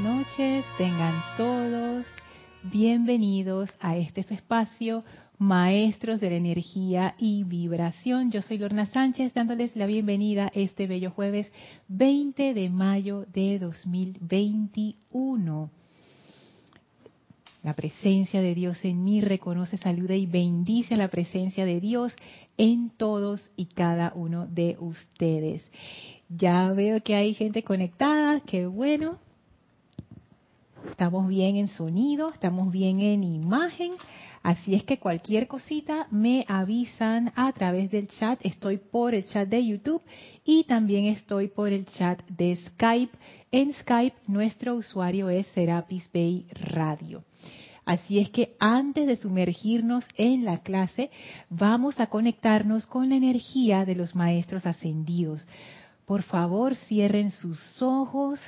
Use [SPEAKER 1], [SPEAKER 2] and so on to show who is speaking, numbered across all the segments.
[SPEAKER 1] noches, tengan todos bienvenidos a este espacio, Maestros de la Energía y Vibración. Yo soy Lorna Sánchez dándoles la bienvenida este bello jueves 20 de mayo de 2021. La presencia de Dios en mí reconoce, saluda y bendice la presencia de Dios en todos y cada uno de ustedes. Ya veo que hay gente conectada, qué bueno. Estamos bien en sonido, estamos bien en imagen. Así es que cualquier cosita me avisan a través del chat. Estoy por el chat de YouTube y también estoy por el chat de Skype. En Skype nuestro usuario es Serapis Bay Radio. Así es que antes de sumergirnos en la clase, vamos a conectarnos con la energía de los maestros ascendidos. Por favor, cierren sus ojos,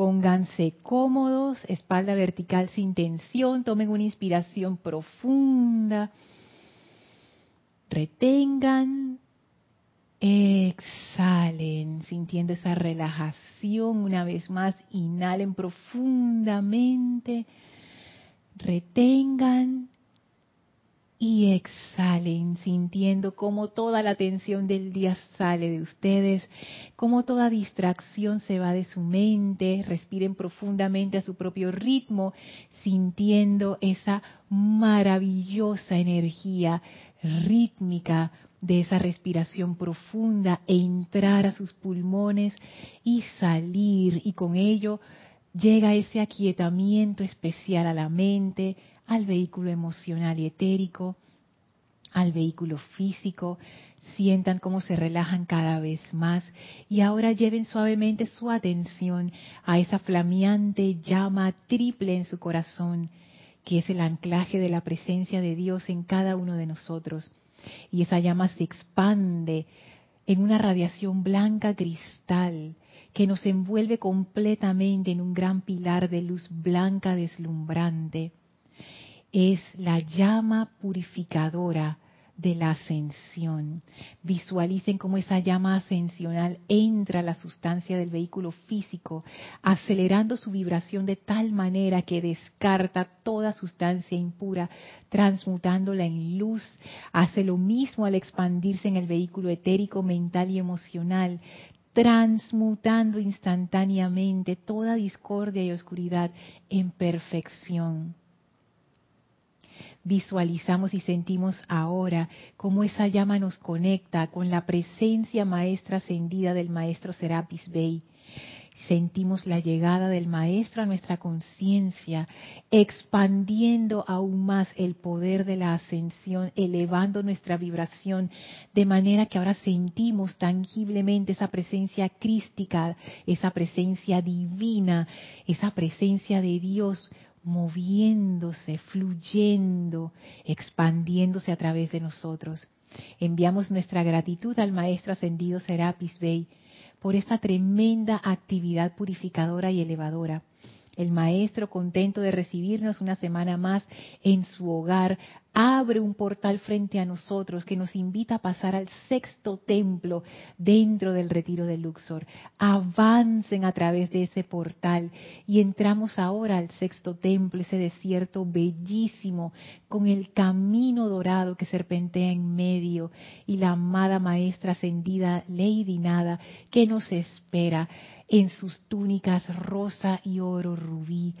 [SPEAKER 1] pónganse cómodos, espalda vertical sin tensión, tomen una inspiración profunda, retengan, exhalen, sintiendo esa relajación una vez más, inhalen profundamente, retengan y exhalen sintiendo cómo toda la tensión del día sale de ustedes, cómo toda distracción se va de su mente, respiren profundamente a su propio ritmo, sintiendo esa maravillosa energía rítmica de esa respiración profunda e entrar a sus pulmones y salir. Y con ello llega ese aquietamiento especial a la mente, al vehículo emocional y etérico, al vehículo físico, sientan cómo se relajan cada vez más y ahora lleven suavemente su atención a esa flameante llama triple en su corazón, que es el anclaje de la presencia de Dios en cada uno de nosotros. Y esa llama se expande en una radiación blanca cristal que nos envuelve completamente en un gran pilar de luz blanca deslumbrante es la llama purificadora de la ascensión. Visualicen cómo esa llama ascensional entra a la sustancia del vehículo físico, acelerando su vibración de tal manera que descarta toda sustancia impura, transmutándola en luz. Hace lo mismo al expandirse en el vehículo etérico, mental y emocional, transmutando instantáneamente toda discordia y oscuridad en perfección visualizamos y sentimos ahora cómo esa llama nos conecta con la presencia maestra ascendida del maestro Serapis Bey. Sentimos la llegada del maestro a nuestra conciencia, expandiendo aún más el poder de la ascensión, elevando nuestra vibración, de manera que ahora sentimos tangiblemente esa presencia crística, esa presencia divina, esa presencia de Dios moviéndose, fluyendo, expandiéndose a través de nosotros. Enviamos nuestra gratitud al Maestro Ascendido Serapis Bey por esta tremenda actividad purificadora y elevadora el maestro, contento de recibirnos una semana más en su hogar, abre un portal frente a nosotros que nos invita a pasar al sexto templo dentro del retiro de Luxor. Avancen a través de ese portal y entramos ahora al sexto templo, ese desierto bellísimo con el camino dorado que serpentea en medio y la amada maestra ascendida Lady Nada que nos espera en sus túnicas rosa y oro rubí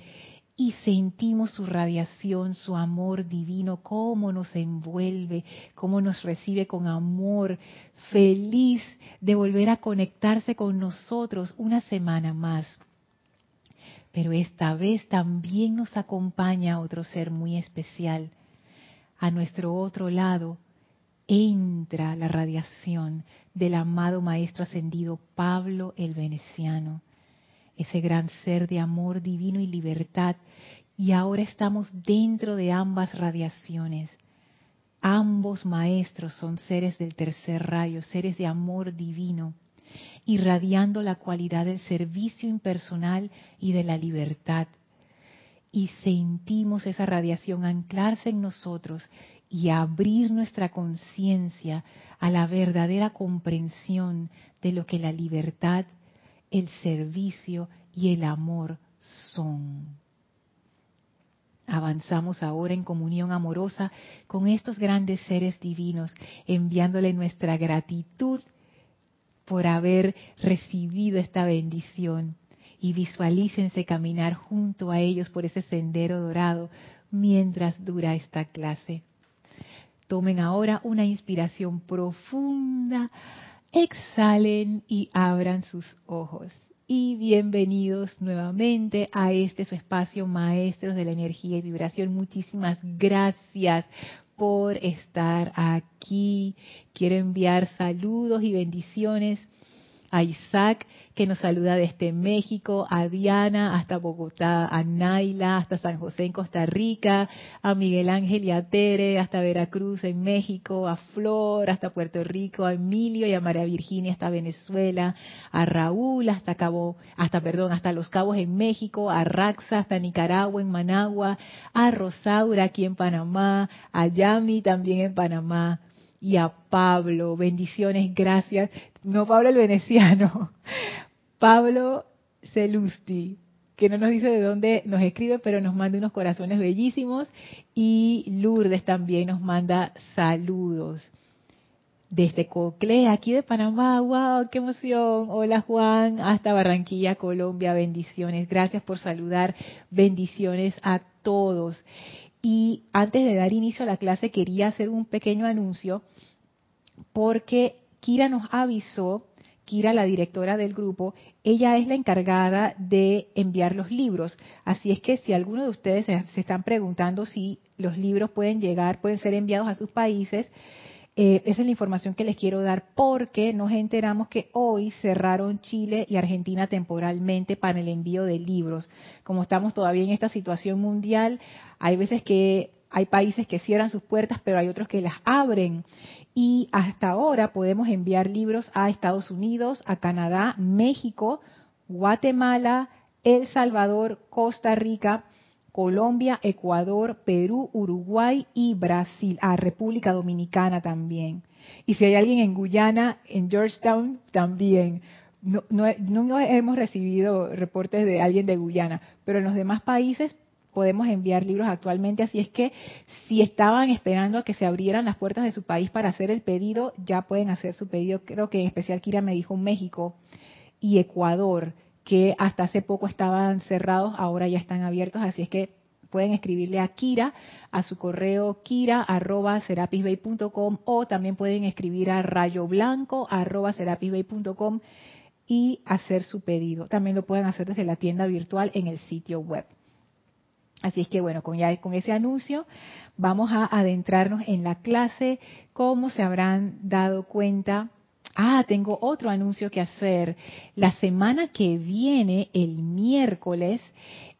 [SPEAKER 1] y sentimos su radiación, su amor divino, cómo nos envuelve, cómo nos recibe con amor, feliz de volver a conectarse con nosotros una semana más. Pero esta vez también nos acompaña otro ser muy especial. A nuestro otro lado entra la radiación del amado Maestro Ascendido Pablo el Veneciano, ese gran ser de amor divino y libertad. Y ahora estamos dentro de ambas radiaciones. Ambos maestros son seres del tercer rayo, seres de amor divino, irradiando la cualidad del servicio impersonal y de la libertad. Y sentimos esa radiación anclarse en nosotros y abrir nuestra conciencia a la verdadera comprensión de lo que la libertad, el servicio y el amor son. Avanzamos ahora en comunión amorosa con estos grandes seres divinos, enviándole nuestra gratitud por haber recibido esta bendición. Y visualícense caminar junto a ellos por ese sendero dorado mientras dura esta clase. Tomen ahora una inspiración profunda, exhalen y abran sus ojos y bienvenidos nuevamente a este su espacio Maestros de la Energía y Vibración. Muchísimas gracias por estar aquí. Quiero enviar saludos y bendiciones a Isaac que nos saluda desde México, a Diana hasta Bogotá, a Naila hasta San José en Costa Rica, a Miguel Ángel y a Tere hasta Veracruz en México, a Flor hasta Puerto Rico, a Emilio y a María Virginia hasta Venezuela, a Raúl hasta Cabo, hasta perdón, hasta Los Cabos en México, a Raxa hasta Nicaragua en Managua, a Rosaura aquí en Panamá, a Yami también en Panamá y a Pablo. Bendiciones, gracias. No Pablo el veneciano, Pablo Celusti, que no nos dice de dónde nos escribe, pero nos manda unos corazones bellísimos. Y Lourdes también nos manda saludos. Desde Cocle, aquí de Panamá, wow, qué emoción. Hola Juan, hasta Barranquilla, Colombia, bendiciones. Gracias por saludar, bendiciones a todos. Y antes de dar inicio a la clase quería hacer un pequeño anuncio porque Kira nos avisó, Kira, la directora del grupo, ella es la encargada de enviar los libros. Así es que si alguno de ustedes se, están preguntando si los libros pueden llegar, pueden ser enviados a sus países, eh, esa es la información que les quiero dar porque nos enteramos que hoy cerraron Chile y Argentina temporalmente para el envío de libros. Como estamos todavía en esta situación mundial, hay veces que hay países que cierran sus puertas, pero hay otros que las abren. Y hasta ahora podemos enviar libros a Estados Unidos, a Canadá, México, Guatemala, El Salvador, Costa Rica, Colombia, Ecuador, Perú, Uruguay y Brasil, a República Dominicana también. Y si hay alguien en Guyana, en Georgetown, también. No, no, hemos recibido reportes de alguien de Guyana, pero en los demás países podemos enviar libros actualmente, así es que si estaban esperando a que se abrieran las puertas de su país para hacer el pedido, ya pueden hacer su pedido. Creo que en especial Kira me dijo México y Ecuador que hasta hace poco estaban cerrados, ahora ya están abiertos, así es que pueden escribirle a Kira, a su correo kira.serapisbay.com o también pueden escribir a rayoblanco.serapisbay.com y hacer su pedido. También lo pueden hacer desde la tienda virtual en el sitio web. Así es que bueno, con, ya, con ese anuncio vamos a adentrarnos en la clase. Como se habrán dado cuenta, Ah, tengo otro anuncio que hacer. La semana que viene, el miércoles,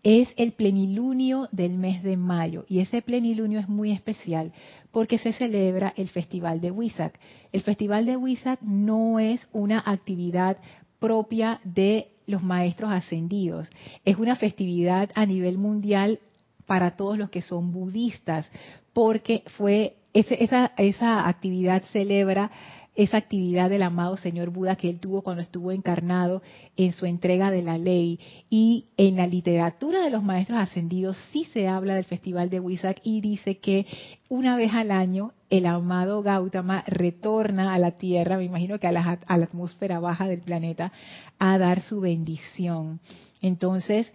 [SPEAKER 1] es el plenilunio del mes de mayo y ese plenilunio es muy especial porque se celebra el Festival de Huizac. El Festival de Huizac no es una actividad propia de los maestros ascendidos, es una festividad a nivel mundial para todos los que son budistas porque fue esa, esa actividad celebra esa actividad del amado Señor Buda que él tuvo cuando estuvo encarnado en su entrega de la ley. Y en la literatura de los maestros ascendidos sí se habla del festival de Huizac y dice que una vez al año el amado Gautama retorna a la Tierra, me imagino que a la, atmósfera baja del planeta, a dar su bendición. Entonces,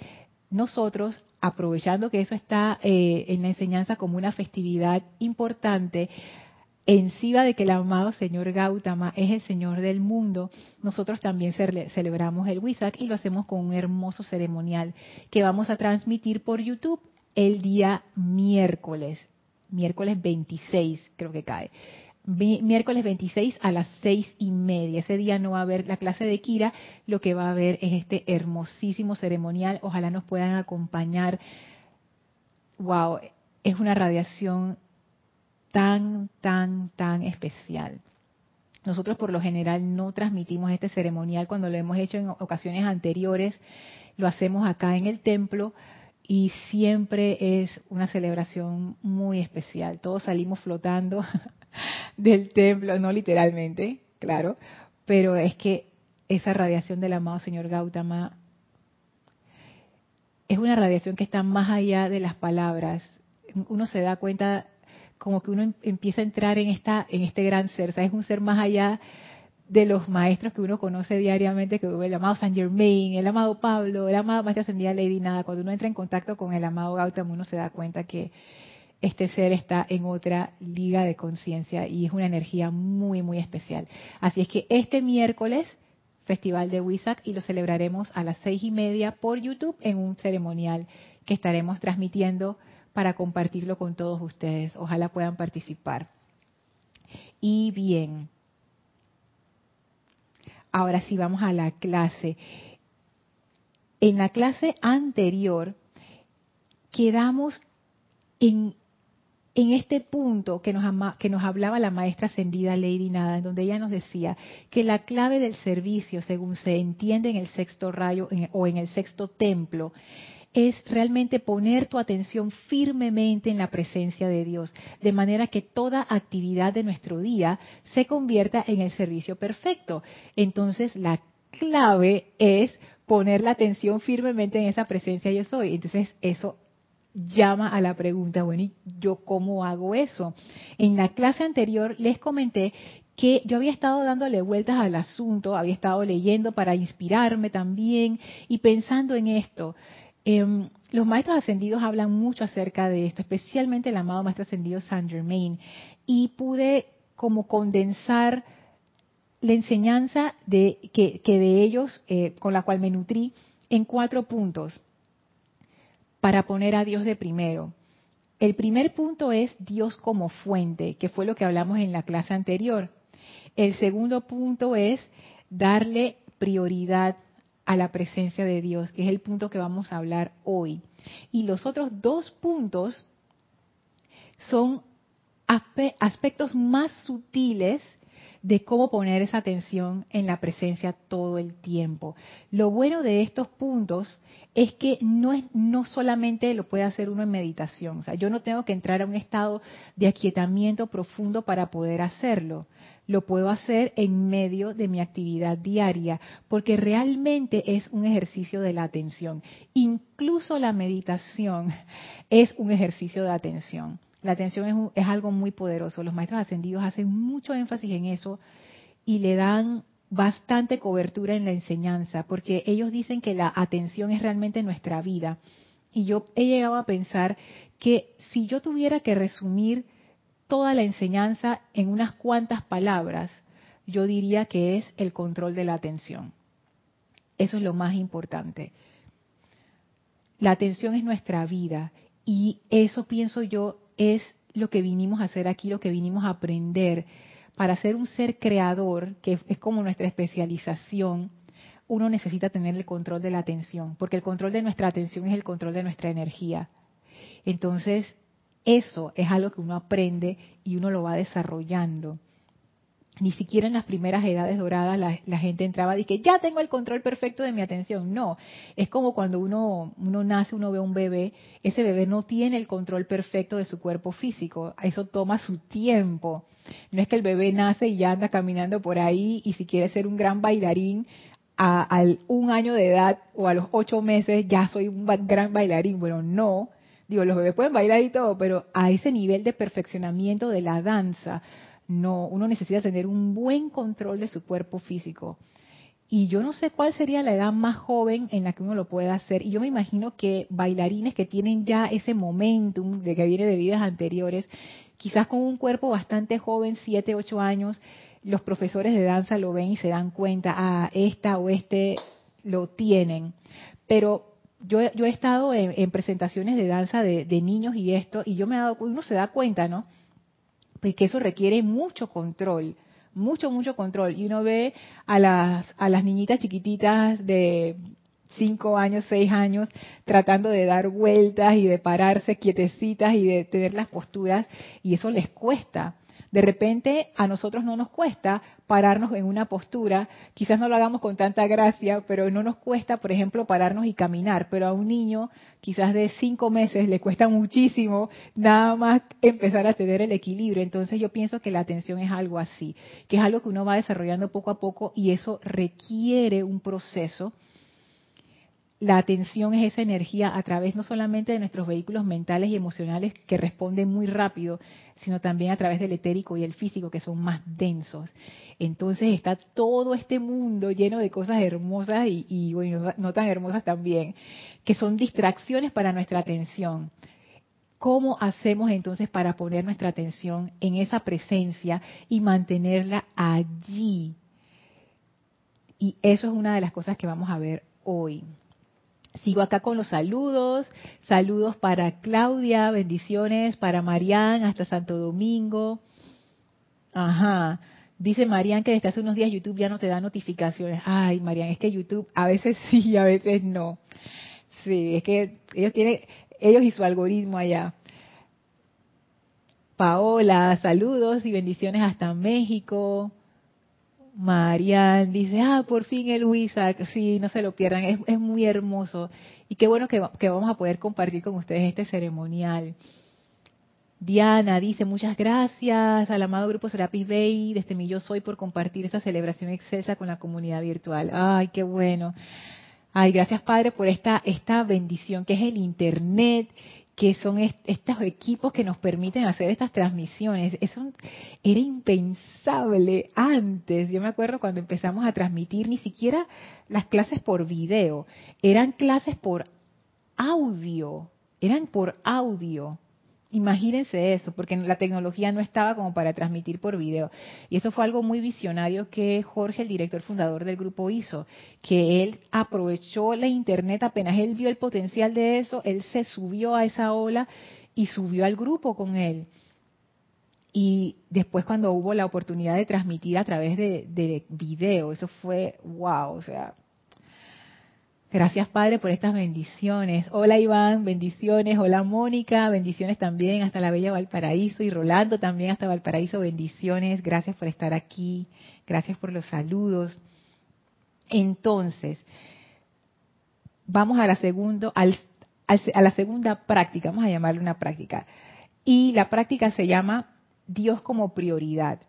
[SPEAKER 1] nosotros, aprovechando que eso está eh, en la enseñanza como una festividad importante, encima de que el amado Señor Gautama es el Señor del mundo, nosotros también celebramos el Wisak y lo hacemos con un hermoso ceremonial que vamos a transmitir por YouTube el día miércoles, miércoles 26 creo que cae. Miércoles 26 a las seis y media. Ese día no va a haber la clase de Kira, lo que va a haber es este hermosísimo ceremonial. Ojalá nos puedan acompañar. Wow, es una radiación tan, tan, tan especial. Nosotros por lo general no transmitimos este ceremonial cuando lo hemos hecho en ocasiones anteriores, lo hacemos acá en el templo y siempre es una celebración muy especial. Todos salimos flotando del templo, no literalmente, claro, pero es que esa radiación del amado señor Gautama una radiación que está más allá de las palabras. Uno se da cuenta como que uno em, empieza a entrar en esta en este gran ser, o sea, es un ser más allá de los maestros que uno conoce diariamente, que el amado Saint Germain, el amado Pablo, el amado Maestra Ascendida Lady Nada, cuando uno entra en contacto con el amado Gautama, uno se da cuenta que este ser está en otra liga de conciencia y es una energía muy, muy especial. Así es que este miércoles, Festival de Wisak, y lo celebraremos a las seis y media por YouTube en un ceremonial que estaremos transmitiendo para compartirlo con todos ustedes. Ojalá puedan participar. Y bien, Ahora sí vamos a la clase. En la clase anterior quedamos en, este punto que nos, que nos hablaba la maestra ascendida Lady Nada, en donde ella nos decía que la clave del servicio, según se entiende en el sexto rayo o en el sexto templo, es realmente poner tu atención firmemente en la presencia de Dios, de manera que toda actividad de nuestro día se convierta en el servicio perfecto. Entonces, la clave es poner la atención firmemente en esa presencia yo soy. Entonces, eso llama a la pregunta, bueno, ¿y yo cómo hago eso? En la clase anterior les comenté que yo había estado dándole vueltas al asunto, había estado leyendo para inspirarme también y pensando en esto. Em, los maestros ascendidos hablan mucho acerca de esto, especialmente el amado maestro ascendido Saint Germain, y pude como condensar la enseñanza de, que, de ellos, eh, con la cual me nutrí, en cuatro puntos para poner a Dios de primero. El primer punto es Dios como fuente, que fue lo que hablamos en la clase anterior. El segundo punto es darle prioridad a la presencia de Dios, que es el punto que vamos a hablar hoy. Y los otros dos puntos son aspectos más sutiles de cómo poner esa atención en la presencia todo el tiempo. Lo bueno de estos puntos es que no es no solamente lo puede hacer uno en meditación, o sea, yo no tengo que entrar a un estado de aquietamiento profundo para poder hacerlo. Lo puedo hacer en medio de mi actividad diaria, porque realmente es un ejercicio de la atención. Incluso la meditación es un ejercicio de atención. La atención es, algo muy poderoso. Los maestros ascendidos hacen mucho énfasis en eso y le dan bastante cobertura en la enseñanza, porque ellos dicen que la atención es realmente nuestra vida. Y yo he llegado a pensar que si yo tuviera que resumir toda la enseñanza en unas cuantas palabras, yo diría que es el control de la atención. Eso es lo más importante. La atención es nuestra vida y eso pienso yo es lo que vinimos a hacer aquí, lo que vinimos a aprender. Para ser un ser creador, que es como nuestra especialización, uno necesita tener el control de la atención, porque el control de nuestra atención es el control de nuestra energía. Entonces, eso es algo que uno aprende y uno lo va desarrollando. Ni siquiera en las primeras edades doradas la, gente entraba y que ya tengo el control perfecto de mi atención. No, es como cuando uno, uno nace, uno ve un bebé, ese bebé no tiene el control perfecto de su cuerpo físico, eso toma su tiempo. No es que el bebé nace y ya anda caminando por ahí y si quiere ser un gran bailarín, a, un año de edad o a los ocho meses ya soy un gran bailarín. Bueno, no. Digo, los bebés pueden bailar y todo, pero a ese nivel de perfeccionamiento de la danza, no, uno necesita tener un buen control de su cuerpo físico. Y yo no sé cuál sería la edad más joven en la que uno lo pueda hacer. Y yo me imagino que bailarines que tienen ya ese momentum de que viene de vidas anteriores, quizás con un cuerpo bastante joven, 7, 8 años, los profesores de danza lo ven y se dan cuenta, ah, esta o este lo tienen. Pero yo, yo he estado en, presentaciones de danza de, de, niños y esto, y yo me he dado, uno se da cuenta, ¿no? que eso requiere mucho control, mucho, mucho control. Y uno ve a las, a las niñitas chiquititas de cinco años, seis años, tratando de dar vueltas y de pararse quietecitas y de tener las posturas, y eso les cuesta. De repente a nosotros no nos cuesta pararnos en una postura, quizás no lo hagamos con tanta gracia, pero no nos cuesta, por ejemplo, pararnos y caminar, pero a un niño quizás de cinco meses le cuesta muchísimo nada más empezar a tener el equilibrio. Entonces yo pienso que la atención es algo así, que es algo que uno va desarrollando poco a poco y eso requiere un proceso. La atención es esa energía a través no solamente de nuestros vehículos mentales y emocionales que responden muy rápido, sino también a través del etérico y el físico que son más densos. Entonces está todo este mundo lleno de cosas hermosas y, bueno, no tan hermosas también, que son distracciones para nuestra atención. ¿Cómo hacemos entonces para poner nuestra atención en esa presencia y mantenerla allí? Y eso es una de las cosas que vamos a ver hoy. Sigo acá con los saludos. Saludos para Claudia, bendiciones para Marían hasta Santo Domingo. Ajá. Dice Marían que desde hace unos días YouTube ya no te da notificaciones. Ay, Marían, es que YouTube a veces sí, a veces no. Sí, es que ellos tienen, ellos y su algoritmo allá. Paola, saludos y bendiciones hasta México. Marian dice, ah, por fin el Wisak, sí, no se lo pierdan, es, muy hermoso. Y qué bueno que, vamos a poder compartir con ustedes este ceremonial. Diana dice, muchas gracias al amado grupo Serapis Bay, desde mi yo soy, por compartir esta celebración excelsa con la comunidad virtual. Ay, qué bueno. Ay, gracias Padre por esta, esta bendición que es el Internet que son estos equipos que nos permiten hacer estas transmisiones. Eso era impensable antes. Yo me acuerdo cuando empezamos a transmitir ni siquiera las clases por video, eran clases por audio, eran por audio. Imagínense eso, porque la tecnología no estaba como para transmitir por video. Y eso fue algo muy visionario que Jorge, el director fundador del grupo, hizo, que él aprovechó la Internet, apenas él vio el potencial de eso, él se subió a esa ola y subió al grupo con él. Y después cuando hubo la oportunidad de transmitir a través de, de video, eso fue wow, o sea, Gracias, Padre, por estas bendiciones. Hola, Iván, bendiciones. Hola, Mónica, bendiciones también hasta la Bella Valparaíso. Y Rolando también hasta Valparaíso, bendiciones. Gracias por estar aquí. Gracias por los saludos. Entonces, vamos a la, segundo, a la segunda práctica, vamos a llamarle una práctica. Y la práctica se llama Dios como prioridad.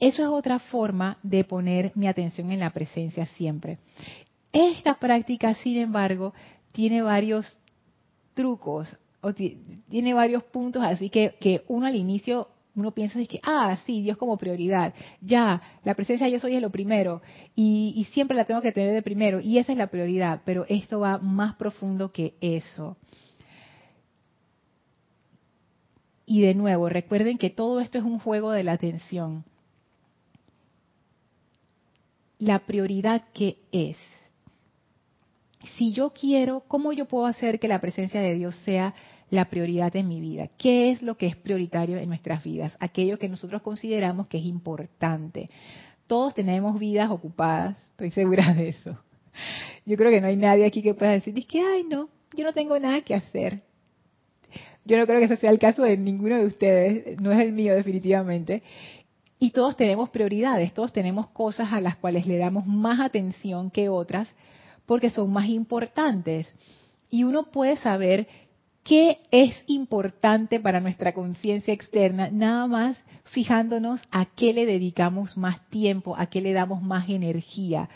[SPEAKER 1] Eso es otra forma de poner mi atención en la presencia siempre. Esta práctica, sin embargo, tiene varios trucos, o tiene varios puntos, así que, que uno al inicio uno piensa que, ah, sí, Dios como prioridad, ya, la presencia de yo soy es lo primero y, y, siempre la tengo que tener de primero y esa es la prioridad, pero esto va más profundo que eso. Y de nuevo, recuerden que todo esto es un juego de la atención. La prioridad que es si yo quiero, ¿cómo yo puedo hacer que la presencia de Dios sea la prioridad en mi vida? ¿Qué es lo que es prioritario en nuestras vidas? Aquello que nosotros consideramos que es importante. Todos tenemos vidas ocupadas, estoy segura de eso. Yo creo que no hay nadie aquí que pueda decir, es que, ay, no, yo no tengo nada que hacer. Yo no creo que ese sea el caso de ninguno de ustedes, no es el mío definitivamente. Y todos tenemos prioridades, todos tenemos cosas a las cuales le damos más atención que otras porque son más importantes. Y uno puede saber qué es importante para nuestra conciencia externa, nada más fijándonos a qué le dedicamos más tiempo, a qué le damos más energía.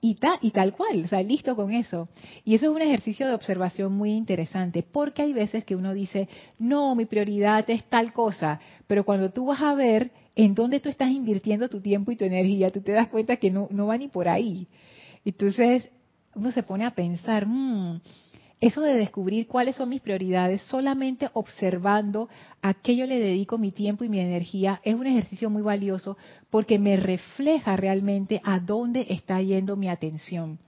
[SPEAKER 1] Y, y tal cual, o sea, listo con eso. Y eso es un ejercicio de observación muy interesante, porque hay veces que uno dice, no, mi prioridad es tal cosa, pero cuando tú vas a ver en dónde tú estás invirtiendo tu tiempo y tu energía, tú te das cuenta que no, no va ni por ahí. Entonces, uno se pone a pensar, mmm, eso de descubrir cuáles son mis prioridades solamente observando a qué yo le dedico mi tiempo y mi energía es un ejercicio muy valioso porque me refleja realmente a dónde está yendo mi atención.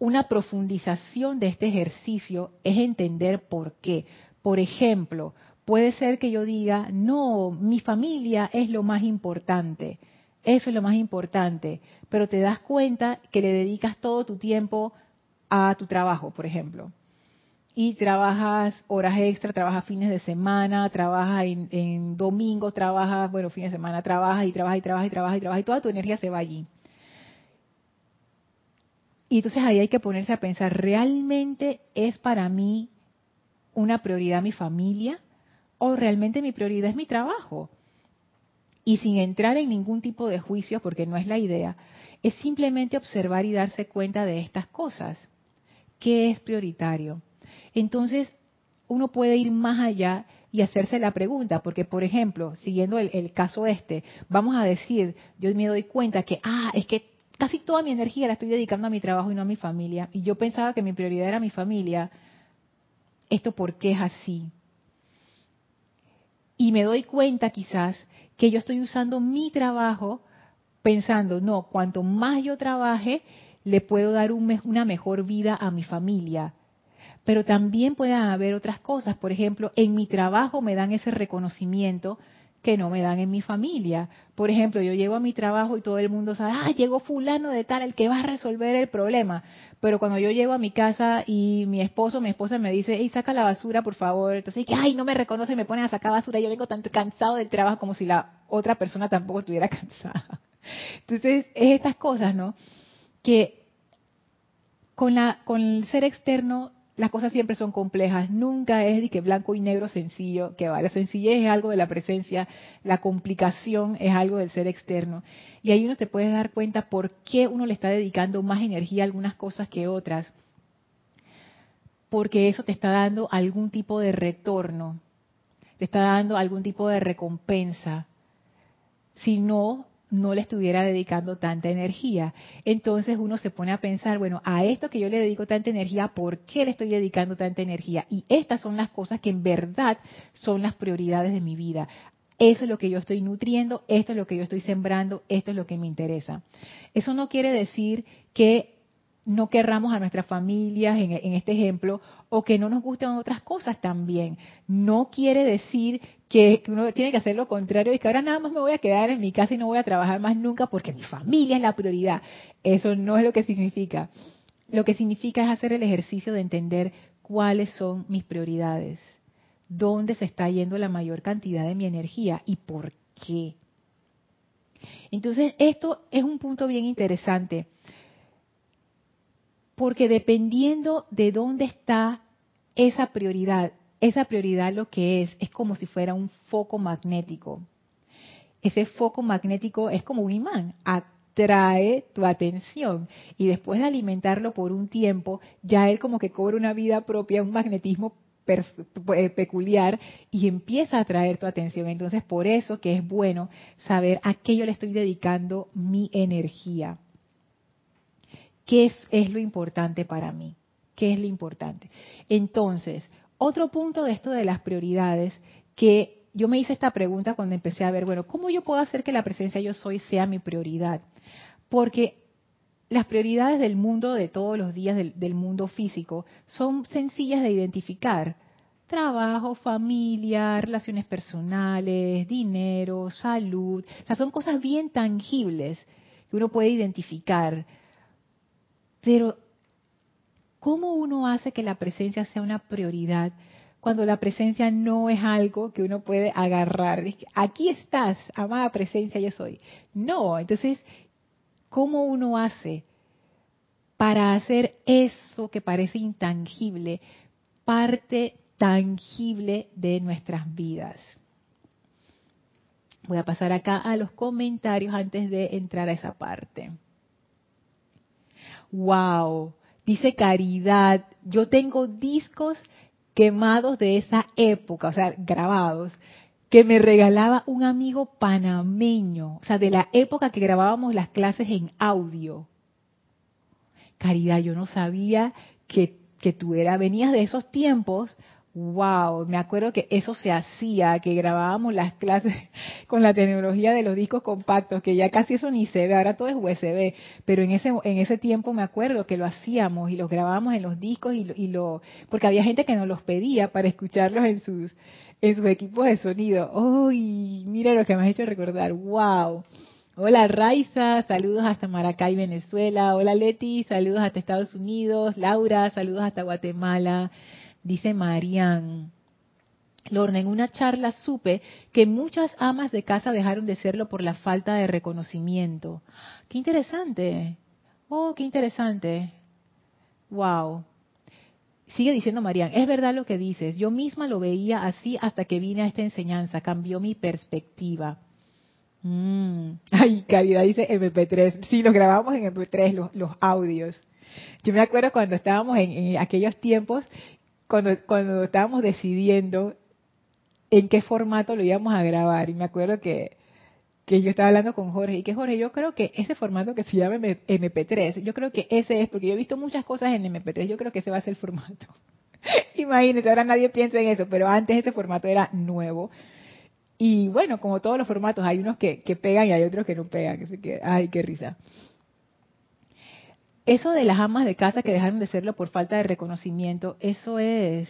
[SPEAKER 1] Una profundización de este ejercicio es entender por qué. Por ejemplo, puede ser que yo diga, no, mi familia es lo más importante eso es lo más importante, pero te das cuenta que le dedicas todo tu tiempo a tu trabajo, por ejemplo. Y trabajas horas extra, trabajas fines de semana, trabajas en, domingo, trabajas, bueno, fines de semana, trabajas y trabajas y trabajas y trabajas y trabajas y toda tu energía se va allí. Y entonces ahí hay que ponerse a pensar, ¿realmente es para mí una prioridad mi familia? ¿O realmente mi prioridad es mi trabajo? Y sin entrar en ningún tipo de juicio, porque no es la idea, es simplemente observar y darse cuenta de estas cosas. ¿Qué es prioritario? Entonces, uno puede ir más allá y hacerse la pregunta, porque por ejemplo, siguiendo el, caso este, vamos a decir, yo me doy cuenta que, ah, es que casi toda mi energía la estoy dedicando a mi trabajo y no a mi familia, y yo pensaba que mi prioridad era mi familia, ¿esto por qué es así? Y me doy cuenta quizás que yo estoy usando mi trabajo pensando, no, cuanto más yo trabaje, le puedo dar una mejor vida a mi familia pero también pueden haber otras cosas. Por ejemplo, en mi trabajo me dan ese reconocimiento que no me dan en mi familia. Por ejemplo, yo llego a mi trabajo y todo el mundo sabe, ah, llegó fulano de tal, el que va a resolver el problema. Pero cuando yo llego a mi casa y mi esposo, mi esposa me dice, hey, saca la basura, por favor. Entonces, que, ay, no me reconoce, me ponen a sacar basura. Yo vengo tan cansado del trabajo como si la otra persona tampoco estuviera cansada. Entonces, es estas cosas, ¿no? Que con, la, con el ser externo las cosas siempre son complejas, nunca es de que blanco y negro sencillo, que va, la sencillez es algo de la presencia, la complicación es algo del ser externo. Y ahí uno te puede dar cuenta por qué uno le está dedicando más energía a algunas cosas que otras, porque eso te está dando algún tipo de retorno, te está dando algún tipo de recompensa. Si no, no le estuviera dedicando tanta energía. Entonces uno se pone a pensar, bueno, a esto que yo le dedico tanta energía, ¿por qué le estoy dedicando tanta energía? Y estas son las cosas que en verdad son las prioridades de mi vida. Eso es lo que yo estoy nutriendo, esto es lo que yo estoy sembrando, esto es lo que me interesa. Eso no quiere decir que no querramos a nuestras familias en, este ejemplo o que no nos gusten otras cosas también. No quiere decir que, uno tiene que hacer lo contrario y que ahora nada más me voy a quedar en mi casa y no voy a trabajar más nunca porque mi familia es la prioridad. Eso no es lo que significa. Lo que significa es hacer el ejercicio de entender cuáles son mis prioridades, dónde se está yendo la mayor cantidad de mi energía y por qué. Entonces, esto es un punto bien interesante porque dependiendo de dónde está esa prioridad, esa prioridad lo que es, es como si fuera un foco magnético. Ese foco magnético es como un imán, atrae tu atención y después de alimentarlo por un tiempo, ya él como que cobra una vida propia, un magnetismo eh, peculiar y empieza a atraer tu atención. Entonces, por eso que es bueno saber a qué yo le estoy dedicando mi energía. ¿Qué es, lo importante para mí? ¿Qué es lo importante? Entonces, otro punto de esto de las prioridades, que yo me hice esta pregunta cuando empecé a ver, bueno, ¿cómo yo puedo hacer que la presencia yo soy sea mi prioridad? Porque las prioridades del mundo de todos los días, del, mundo físico, son sencillas de identificar. Trabajo, familia, relaciones personales, dinero, salud. O sea, son cosas bien tangibles que uno puede identificar pero, ¿cómo uno hace que la presencia sea una prioridad cuando la presencia no es algo que uno puede agarrar? Aquí estás, amada presencia, yo soy. No, entonces, ¿cómo uno hace para hacer eso que parece intangible parte tangible de nuestras vidas? Voy a pasar acá a los comentarios antes de entrar a esa parte wow, dice Caridad, yo tengo discos quemados de esa época, o sea, grabados, que me regalaba un amigo panameño, o sea, de la época que grabábamos las clases en audio. Caridad, yo no sabía que, que tú venías de esos tiempos Wow, me acuerdo que eso se hacía, que grabábamos las clases con la tecnología de los discos compactos, que ya casi eso ni se ve, ahora todo es USB, pero en ese en ese tiempo me acuerdo que lo hacíamos y los grabábamos en los discos y, y lo porque había gente que nos los pedía para escucharlos en sus en sus equipos de sonido. Uy, mira lo que me has hecho recordar. Wow. Hola Raiza, saludos hasta Maracay, Venezuela. Hola Leti, saludos hasta Estados Unidos. Laura, saludos hasta Guatemala. Dice Marian. Lorna, en una charla supe que muchas amas de casa dejaron de serlo por la falta de reconocimiento. Qué interesante. Oh, qué interesante. Wow. Sigue diciendo Marian, es verdad lo que dices. Yo misma lo veía así hasta que vine a esta enseñanza. Cambió mi perspectiva. Mm. Ay, Caridad dice MP3. Sí, los grabamos en MP3, los, audios. Yo me acuerdo cuando estábamos en, aquellos tiempos, cuando, cuando estábamos decidiendo en qué formato lo íbamos a grabar. Y me acuerdo que, que yo estaba hablando con Jorge y que Jorge, yo creo que ese formato que se llama MP3, yo creo que ese es, porque yo he visto muchas cosas en MP3, yo creo que ese va a ser el formato. Imagínense, ahora nadie piensa en eso, pero antes ese formato era nuevo. Y bueno, como todos los formatos, hay unos que, pegan y hay otros que no pegan. Que, ay, qué risa. Eso de las amas de casa que dejaron de serlo por falta de reconocimiento, eso es,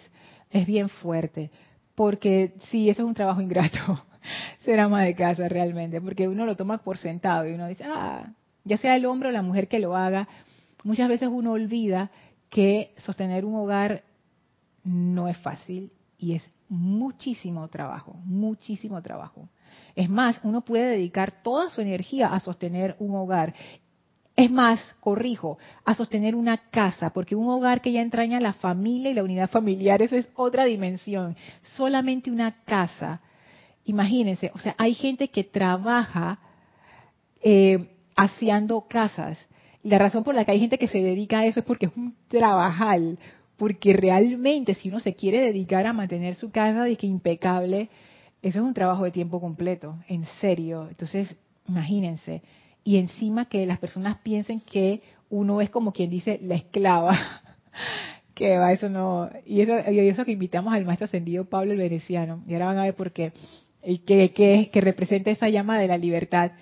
[SPEAKER 1] es bien fuerte. Porque sí, eso es un trabajo ingrato, ser ama de casa realmente, porque uno lo toma por sentado y uno dice, ah, ya sea el hombre o la mujer que lo haga, muchas veces uno olvida que sostener un hogar no es fácil y es muchísimo trabajo, muchísimo trabajo. Es más, uno puede dedicar toda su energía a sostener un hogar. Es más, corrijo, a sostener una casa, porque un hogar que ya entraña la familia y la unidad familiar, eso es otra dimensión. Solamente una casa. Imagínense, o sea, hay gente que trabaja eh, haciendo casas. Y la razón por la que hay gente que se dedica a eso es porque es un trabajal, porque realmente si uno se quiere dedicar a mantener su casa de que impecable, eso es un trabajo de tiempo completo, en serio. Entonces, imagínense. Y encima que las personas piensen que uno es como quien dice la esclava. que va, eso no. Y eso, y eso que invitamos al maestro ascendido Pablo el Veneciano. Y ahora van a ver por qué. Y que, que, representa esa llama de la libertad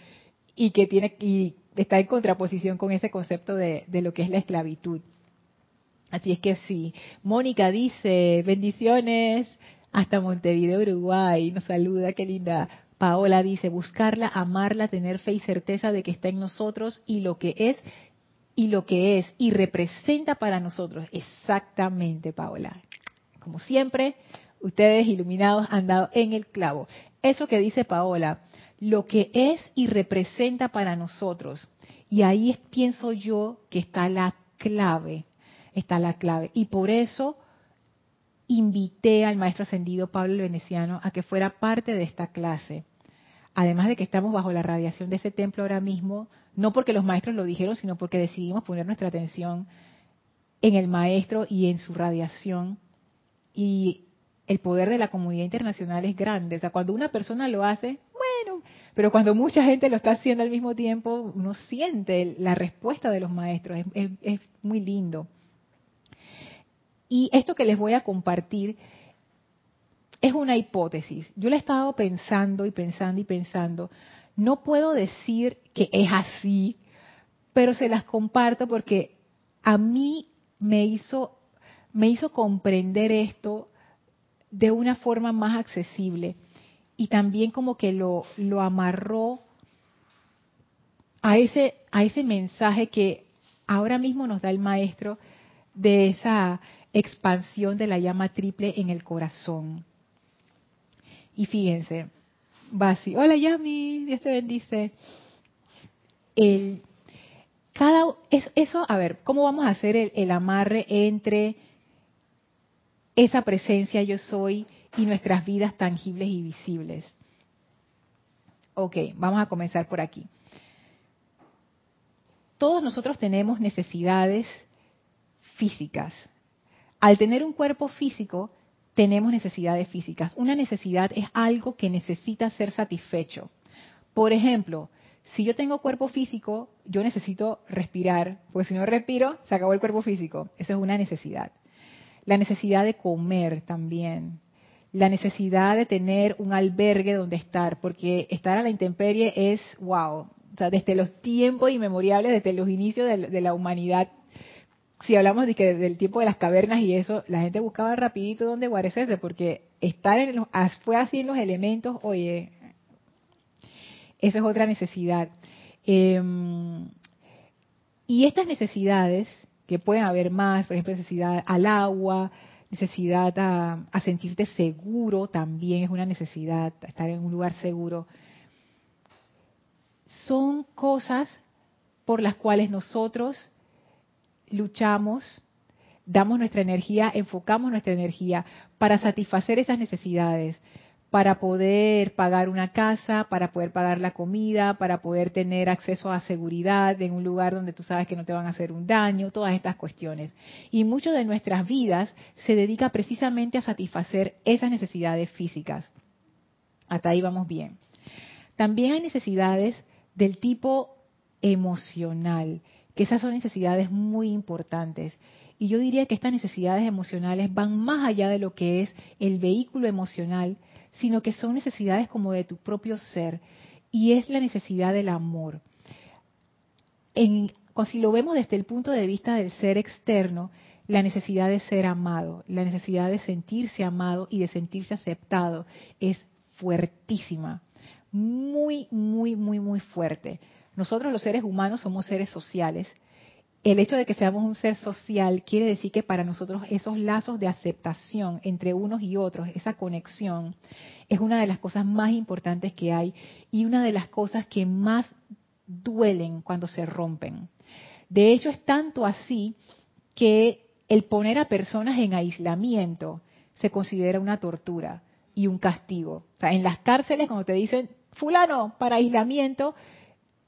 [SPEAKER 1] y que tiene y está en contraposición con ese concepto de, de lo que es la esclavitud. Así es que sí. Mónica dice, bendiciones hasta Montevideo, Uruguay. Nos saluda, qué linda. Paola dice, buscarla, amarla, tener fe y certeza de que está en nosotros y lo que es y lo que es y representa para nosotros. Exactamente, Paola. Como siempre, ustedes iluminados han dado en el clavo. Eso que dice Paola, lo que es y representa para nosotros. Y ahí pienso yo que está la clave está la clave. Y por eso invité al maestro ascendido Pablo Veneciano a que fuera parte de esta clase. Además de que estamos bajo la radiación de este templo ahora mismo, no porque los maestros lo dijeron, sino porque decidimos poner nuestra atención en el maestro y en su radiación. Y el poder de la comunidad internacional es grande. O sea, cuando una persona lo hace, bueno, pero cuando mucha gente lo está haciendo al mismo tiempo, uno siente la respuesta de los maestros. Es, es muy lindo. Y esto que les voy a compartir es una hipótesis. Yo le he estado pensando y pensando y pensando. No puedo decir que es así, pero se las comparto porque a mí me hizo, me hizo comprender esto de una forma más accesible y también como que lo, lo amarró a ese, a ese mensaje que ahora mismo nos da el maestro de esa expansión de la llama triple en el corazón. Y fíjense, así. Hola Yami, Dios te bendice. El, cada, eso, a ver, ¿cómo vamos a hacer el, el amarre entre esa presencia yo soy y nuestras vidas tangibles y visibles? Ok, vamos a comenzar por aquí. Todos nosotros tenemos necesidades físicas, al tener un cuerpo físico, tenemos necesidades físicas. Una necesidad es algo que necesita ser satisfecho. Por ejemplo, si yo tengo cuerpo físico, yo necesito respirar, porque si no respiro, se acabó el cuerpo físico. Esa es una necesidad. La necesidad de comer también. La necesidad de tener un albergue donde estar, porque estar a la intemperie es, wow, o sea, desde los tiempos inmemoriales, desde los inicios de, de la humanidad si hablamos de que del tiempo de las cavernas y eso, la gente buscaba rapidito dónde guarecerse, porque estar en los, fue así en los elementos, oye, eso es otra necesidad. Em, y estas necesidades, que pueden haber más, por ejemplo, necesidad al agua, necesidad a, a sentirte seguro, también es una necesidad, estar en un lugar seguro, son cosas por las cuales nosotros luchamos, damos nuestra energía, enfocamos nuestra energía para satisfacer esas necesidades. para poder pagar una casa, para poder pagar la comida, para poder tener acceso a seguridad en un lugar donde tú sabes que no te van a hacer un daño, todas estas cuestiones. Y mucho de nuestras vidas se dedica precisamente a satisfacer esas necesidades físicas. Hasta ahí vamos bien. También hay necesidades del tipo emocional, que esas son necesidades muy importantes. Y yo diría que estas necesidades emocionales van más allá de lo que es el vehículo emocional, sino que son necesidades como de tu propio ser. Y es la necesidad del amor. En, si lo vemos desde el punto de vista del ser externo, la necesidad de ser amado, la necesidad de sentirse amado y de sentirse aceptado es fuertísima. Muy, muy, muy, muy fuerte. Nosotros los seres humanos somos seres sociales el hecho de que seamos un ser social quiere decir que para nosotros esos lazos de aceptación entre unos y otros, esa conexión, es una de las cosas más importantes que hay y una de las cosas que más duelen cuando se rompen. De hecho, es tanto así que el poner a personas en aislamiento se considera una tortura y un castigo. O sea, en las cárceles cuando te dicen, fulano, para aislamiento,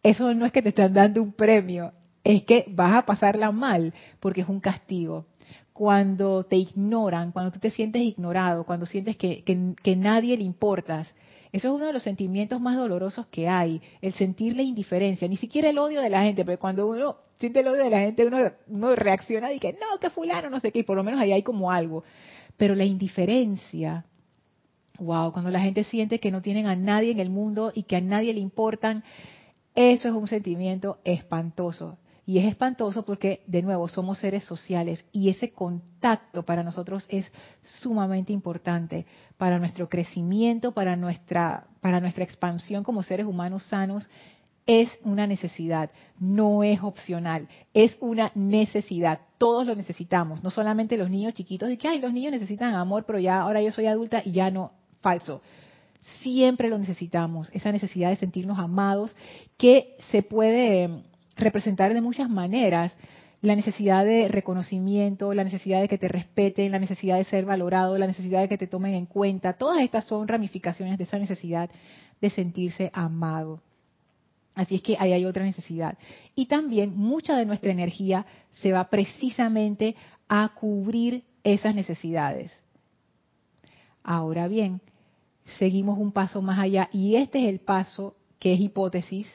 [SPEAKER 1] eso no es que te están dando un premio, es que vas a pasarla mal porque es un castigo. Cuando te ignoran, cuando tú te sientes ignorado, cuando sientes que, que, nadie le importas, eso es uno de los sentimientos más dolorosos que hay, el sentir la indiferencia, ni siquiera el odio de la gente, pero cuando uno siente el odio de la gente, uno, uno reacciona y que no, que fulano, no sé qué, y por lo menos ahí hay como algo. Pero la indiferencia, wow, cuando la gente siente que no tienen a nadie en el mundo y que a nadie le importan, eso es un sentimiento espantoso. Y es espantoso porque, de nuevo, somos seres sociales y ese contacto para nosotros es sumamente importante para nuestro crecimiento, para nuestra, para nuestra expansión como seres humanos sanos. Es una necesidad, no es opcional, es una necesidad. Todos lo necesitamos, no solamente los niños chiquitos, de que, ay, los niños necesitan amor, pero ya ahora yo soy adulta y ya no, falso siempre lo necesitamos, esa necesidad de sentirnos amados, que se puede representar de muchas maneras la necesidad de reconocimiento, la necesidad de que te respeten, la necesidad de ser valorado, la necesidad de que te tomen en cuenta. Todas estas son ramificaciones de esa necesidad de sentirse amado. Así es que ahí hay otra necesidad. Y también mucha de nuestra energía se va precisamente a cubrir esas necesidades. Ahora bien, seguimos un paso más allá y este es el paso que es hipótesis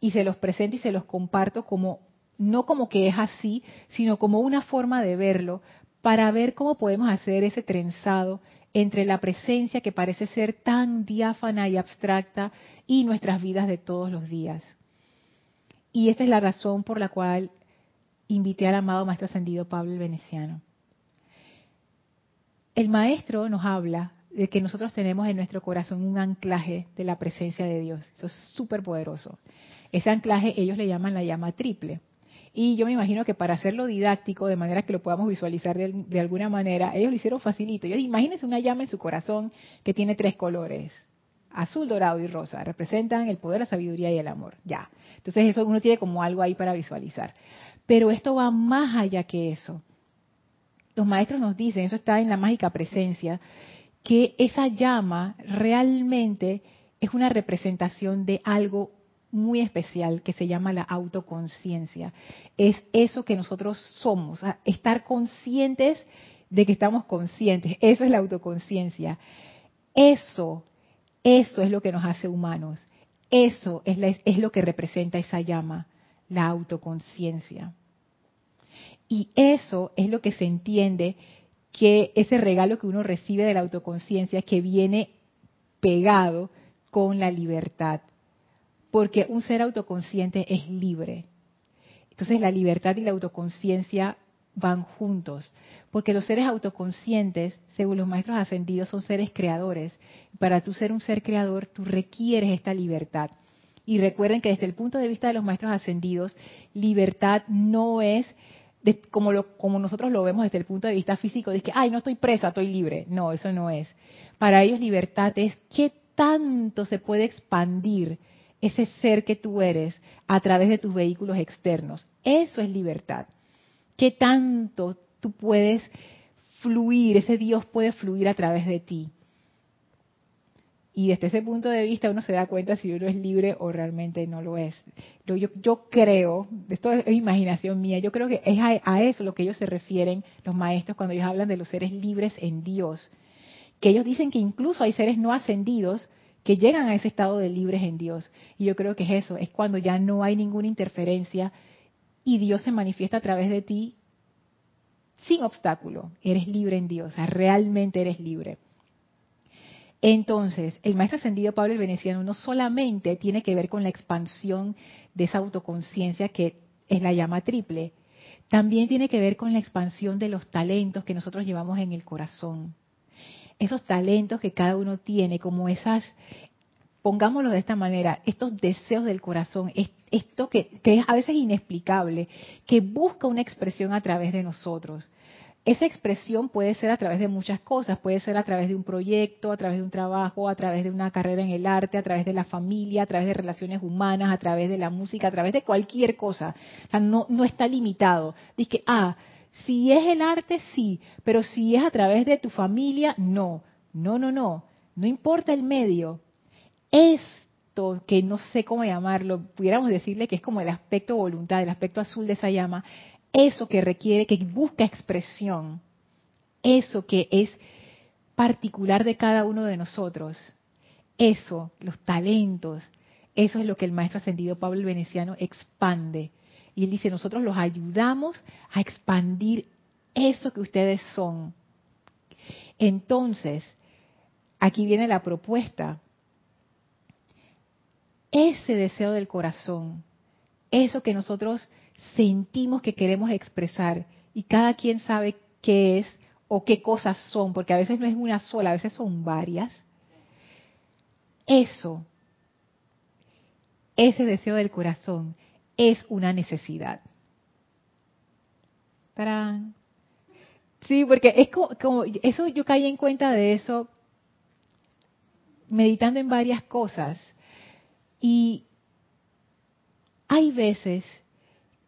[SPEAKER 1] y se los presento y se los comparto como no como que es así, sino como una forma de verlo para ver cómo podemos hacer ese trenzado entre la presencia que parece ser tan diáfana y abstracta y nuestras vidas de todos los días. Y esta es la razón por la cual invité al amado Maestro Ascendido Pablo el Veneciano. El Maestro nos habla de que nosotros tenemos en nuestro corazón un anclaje de la presencia de Dios. Eso es súper poderoso. Ese anclaje ellos le llaman la llama triple. Y yo me imagino que para hacerlo didáctico, de manera que lo podamos visualizar de, alguna manera, ellos lo hicieron facilito. Yo, imagínense una llama en su corazón que tiene tres colores, azul, dorado y rosa. Representan el poder, la sabiduría y el amor. Ya. Entonces eso uno tiene como algo ahí para visualizar. Pero esto va más allá que eso. Los maestros nos dicen, eso está en la mágica presencia, que esa llama realmente es una representación de algo muy especial que se llama la autoconciencia. Es eso que nosotros somos, estar conscientes de que estamos conscientes. Eso es la autoconciencia. Eso, eso es lo que nos hace humanos. Eso es, es lo que representa esa llama, la autoconciencia. Y eso es lo que se entiende que ese regalo que uno recibe de la autoconciencia que viene pegado con la libertad porque un ser autoconsciente es libre. Entonces la libertad y la autoconciencia van juntos, porque los seres autoconscientes, según los maestros ascendidos, son seres creadores. Para tú ser un ser creador, tú requieres esta libertad. Y recuerden que desde el punto de vista de los maestros ascendidos, libertad no es como, como nosotros lo vemos desde el punto de vista físico, de que, ay, no estoy presa, estoy libre. No, eso no es. Para ellos libertad es qué tanto se puede expandir ese ser que tú eres a través de tus vehículos externos. Eso es libertad. ¿Qué tanto tú puedes fluir, ese Dios puede fluir a través de ti. Y desde ese punto de vista uno se da cuenta si uno es libre o realmente no lo es. Yo, yo, creo, esto es imaginación mía, yo creo que es a, a, eso lo que ellos se refieren, los maestros, cuando ellos hablan de los seres libres en Dios. Que ellos dicen que incluso hay seres no ascendidos que llegan a ese estado de libres en Dios. Y yo creo que es eso, es cuando ya no hay ninguna interferencia y Dios se manifiesta a través de ti sin obstáculo. Eres libre en Dios, realmente eres libre. Entonces, el maestro ascendido Pablo el Veneciano no solamente tiene que ver con la expansión de esa autoconciencia que es la llama triple, también tiene que ver con la expansión de los talentos que nosotros llevamos en el corazón. Esos talentos que cada uno tiene, como esas, pongámoslo de esta manera, estos deseos del corazón, esto que, que es a veces inexplicable, que busca una expresión a través de nosotros. Esa expresión puede ser a través de muchas cosas, puede ser a través de un proyecto, a través de un trabajo, a través de una carrera en el arte, a través de la familia, a través de relaciones humanas, a través de la música, a través de cualquier cosa. O sea, no, no está limitado. Dice que, ah, si es el arte, sí, pero si es a través de tu familia, no. No, no, no. No importa el medio. Esto, que no sé cómo llamarlo, pudiéramos decirle que es como el aspecto voluntad, el aspecto azul de esa llama, eso que requiere, que busca expresión, eso que es particular de cada uno de nosotros, eso, los talentos, eso es lo que el maestro ascendido Pablo el Veneciano expande. Y él dice, nosotros los ayudamos a expandir eso que ustedes son. Entonces, aquí viene la propuesta. Ese deseo del corazón, eso que nosotros sentimos que queremos expresar y cada quien sabe qué es o qué cosas son, porque a veces no es una sola, a veces son varias. Eso, ese deseo del corazón, es una necesidad. ¡Tarán! Sí, porque es como, eso yo caí en cuenta de eso meditando en varias cosas. Y hay veces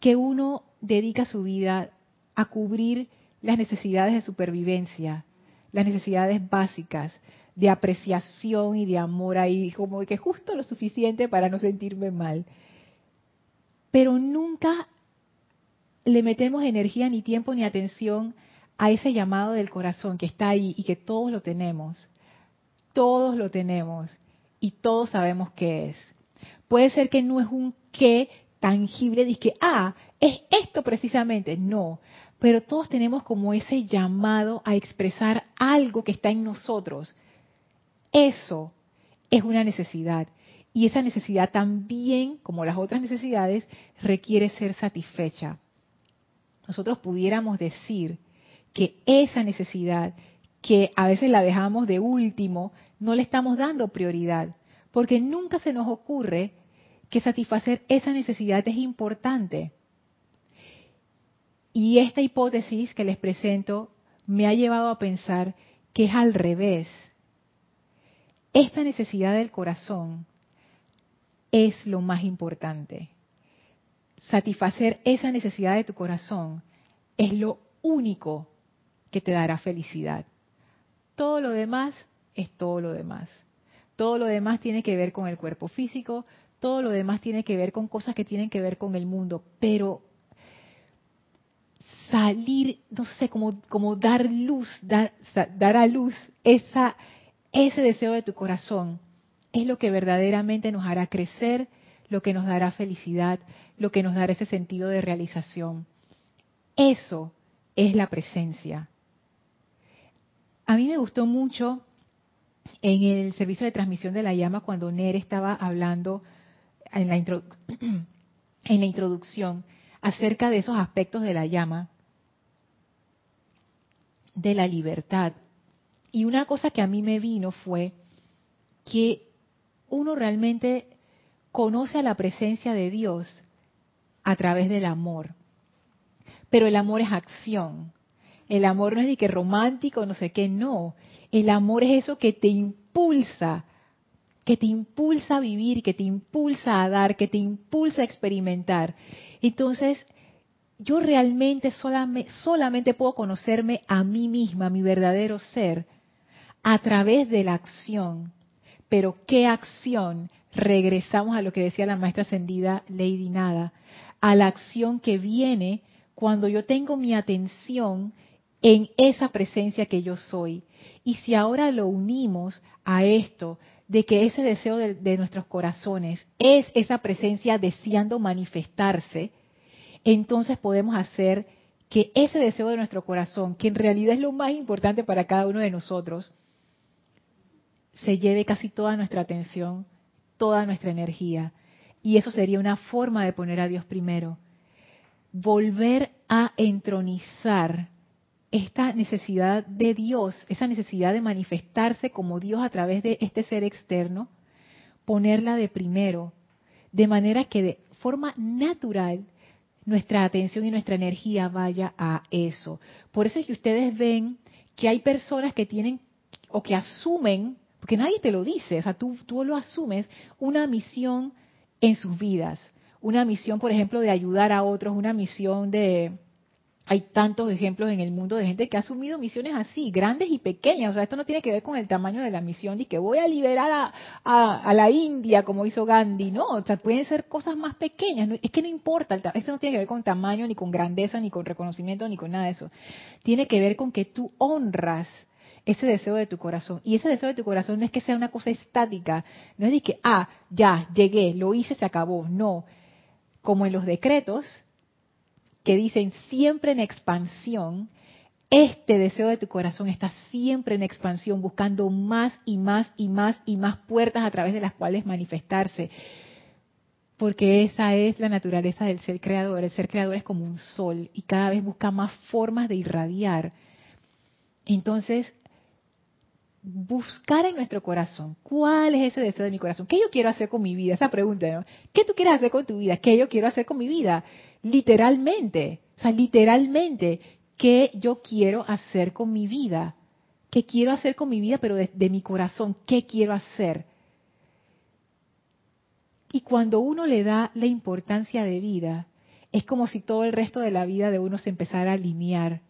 [SPEAKER 1] que uno dedica su vida a cubrir las necesidades de supervivencia, las necesidades básicas de apreciación y de amor ahí, como que justo lo suficiente para no sentirme mal. Pero nunca le metemos energía, ni tiempo, ni atención a ese llamado del corazón que está ahí y que todos lo tenemos. Todos lo tenemos y todos sabemos qué es. Puede ser que no es un qué tangible, de que, ah, es esto precisamente. No, pero todos tenemos como ese llamado a expresar algo que está en nosotros. Eso es una necesidad. Y esa necesidad también, como las otras necesidades, requiere ser satisfecha. Nosotros pudiéramos decir que esa necesidad, que a veces la dejamos de último, no le estamos dando prioridad, porque nunca se nos ocurre que satisfacer esa necesidad es importante. Y esta hipótesis que les presento me ha llevado a pensar que es al revés. Esta necesidad del corazón es lo más importante. Satisfacer esa necesidad de tu corazón es lo único que te dará felicidad. Todo lo demás es todo lo demás. Todo lo demás tiene que ver con el cuerpo físico, todo lo demás tiene que ver con cosas que tienen que ver con el mundo, pero salir, no sé, como, como dar luz, dar, dar a luz esa, ese deseo de tu corazón, es lo que verdaderamente nos hará crecer, lo que nos dará felicidad, lo que nos dará ese sentido de realización. Eso es la presencia. A mí me gustó mucho en el servicio de transmisión de la llama cuando Nere estaba hablando en la, en la introducción acerca de esos aspectos de la llama, de la libertad. Y una cosa que a mí me vino fue que uno realmente conoce a la presencia de Dios a través del amor. Pero el amor es acción. El amor no es de que romántico, no sé qué, no. El amor es eso que te impulsa que te impulsa a vivir, que te impulsa a dar, que te impulsa a experimentar. Entonces, yo realmente solamente, puedo conocerme a mí misma, mi verdadero ser, a través de la acción. Pero ¿qué acción? Regresamos a lo que decía la maestra ascendida Lady Nada, a la acción que viene cuando yo tengo mi atención en esa presencia que yo soy. Y si ahora lo unimos a esto, de que ese deseo de, de nuestros corazones es esa presencia deseando manifestarse, entonces podemos hacer que ese deseo de nuestro corazón, que en realidad es lo más importante para cada uno de nosotros, se lleve casi toda nuestra atención, toda nuestra energía. Y eso sería una forma de poner a Dios primero. Volver a entronizar esta necesidad de Dios, esa necesidad de manifestarse como Dios a través de este ser externo, ponerla de primero, de manera que de forma natural nuestra atención y nuestra energía vaya a eso. Por eso es que ustedes ven que hay personas que tienen o que asumen, porque nadie te lo dice, o sea, tú, tú lo asumes, una misión en sus vidas. Una misión, por ejemplo, de ayudar a otros, una misión de, hay tantos ejemplos en el mundo de gente que ha asumido misiones así, grandes y pequeñas. O sea, esto no tiene que ver con el tamaño de la misión, y que voy a liberar a, la India como hizo Gandhi. No, o sea, pueden ser cosas más pequeñas. es que no importa, esto no tiene que ver con tamaño, ni con grandeza, ni con reconocimiento, ni con nada de eso. Tiene que ver con que tú honras ese deseo de tu corazón. Y ese deseo de tu corazón no es que sea una cosa estática. No es de que, ah, ya, llegué, lo hice, se acabó. No. Como en los decretos, que dicen siempre en expansión, este deseo de tu corazón está siempre en expansión, buscando más y más y más y más puertas a través de las cuales manifestarse. Porque esa es la naturaleza del ser creador. El ser creador es como un sol y cada vez busca más formas de irradiar. Entonces, buscar en nuestro corazón, ¿cuál es ese deseo de mi corazón? ¿Qué yo quiero hacer con mi vida? Esa pregunta, ¿no? ¿Qué tú quieres hacer con tu vida? ¿Qué yo quiero hacer con mi vida? literalmente, o sea, literalmente, ¿qué yo quiero hacer con mi vida? ¿Qué quiero hacer con mi vida, pero de, mi corazón? ¿Qué quiero hacer? Y cuando uno le da la importancia de vida, es como si todo el resto de la vida de uno se empezara a alinear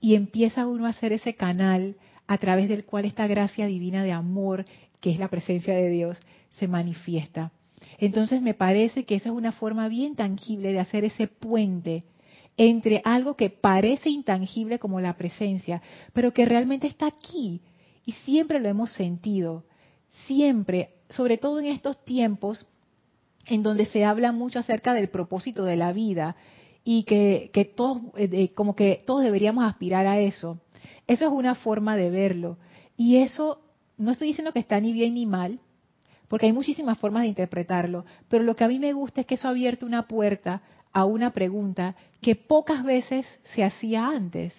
[SPEAKER 1] y empieza uno a hacer ese canal a través del cual esta gracia divina de amor, que es la presencia de Dios, se manifiesta. Entonces me parece que esa es una forma bien tangible de hacer ese puente entre algo que parece intangible como la presencia, pero que realmente está aquí y siempre lo hemos sentido, siempre, sobre todo en estos tiempos en donde se habla mucho acerca del propósito de la vida y que, todos, eh, como que todos deberíamos aspirar a eso. Eso es una forma de verlo. Y eso, no estoy diciendo que está ni bien ni mal, porque hay muchísimas formas de interpretarlo, pero lo que a mí me gusta es que eso ha abierto una puerta a una pregunta que pocas veces se hacía antes.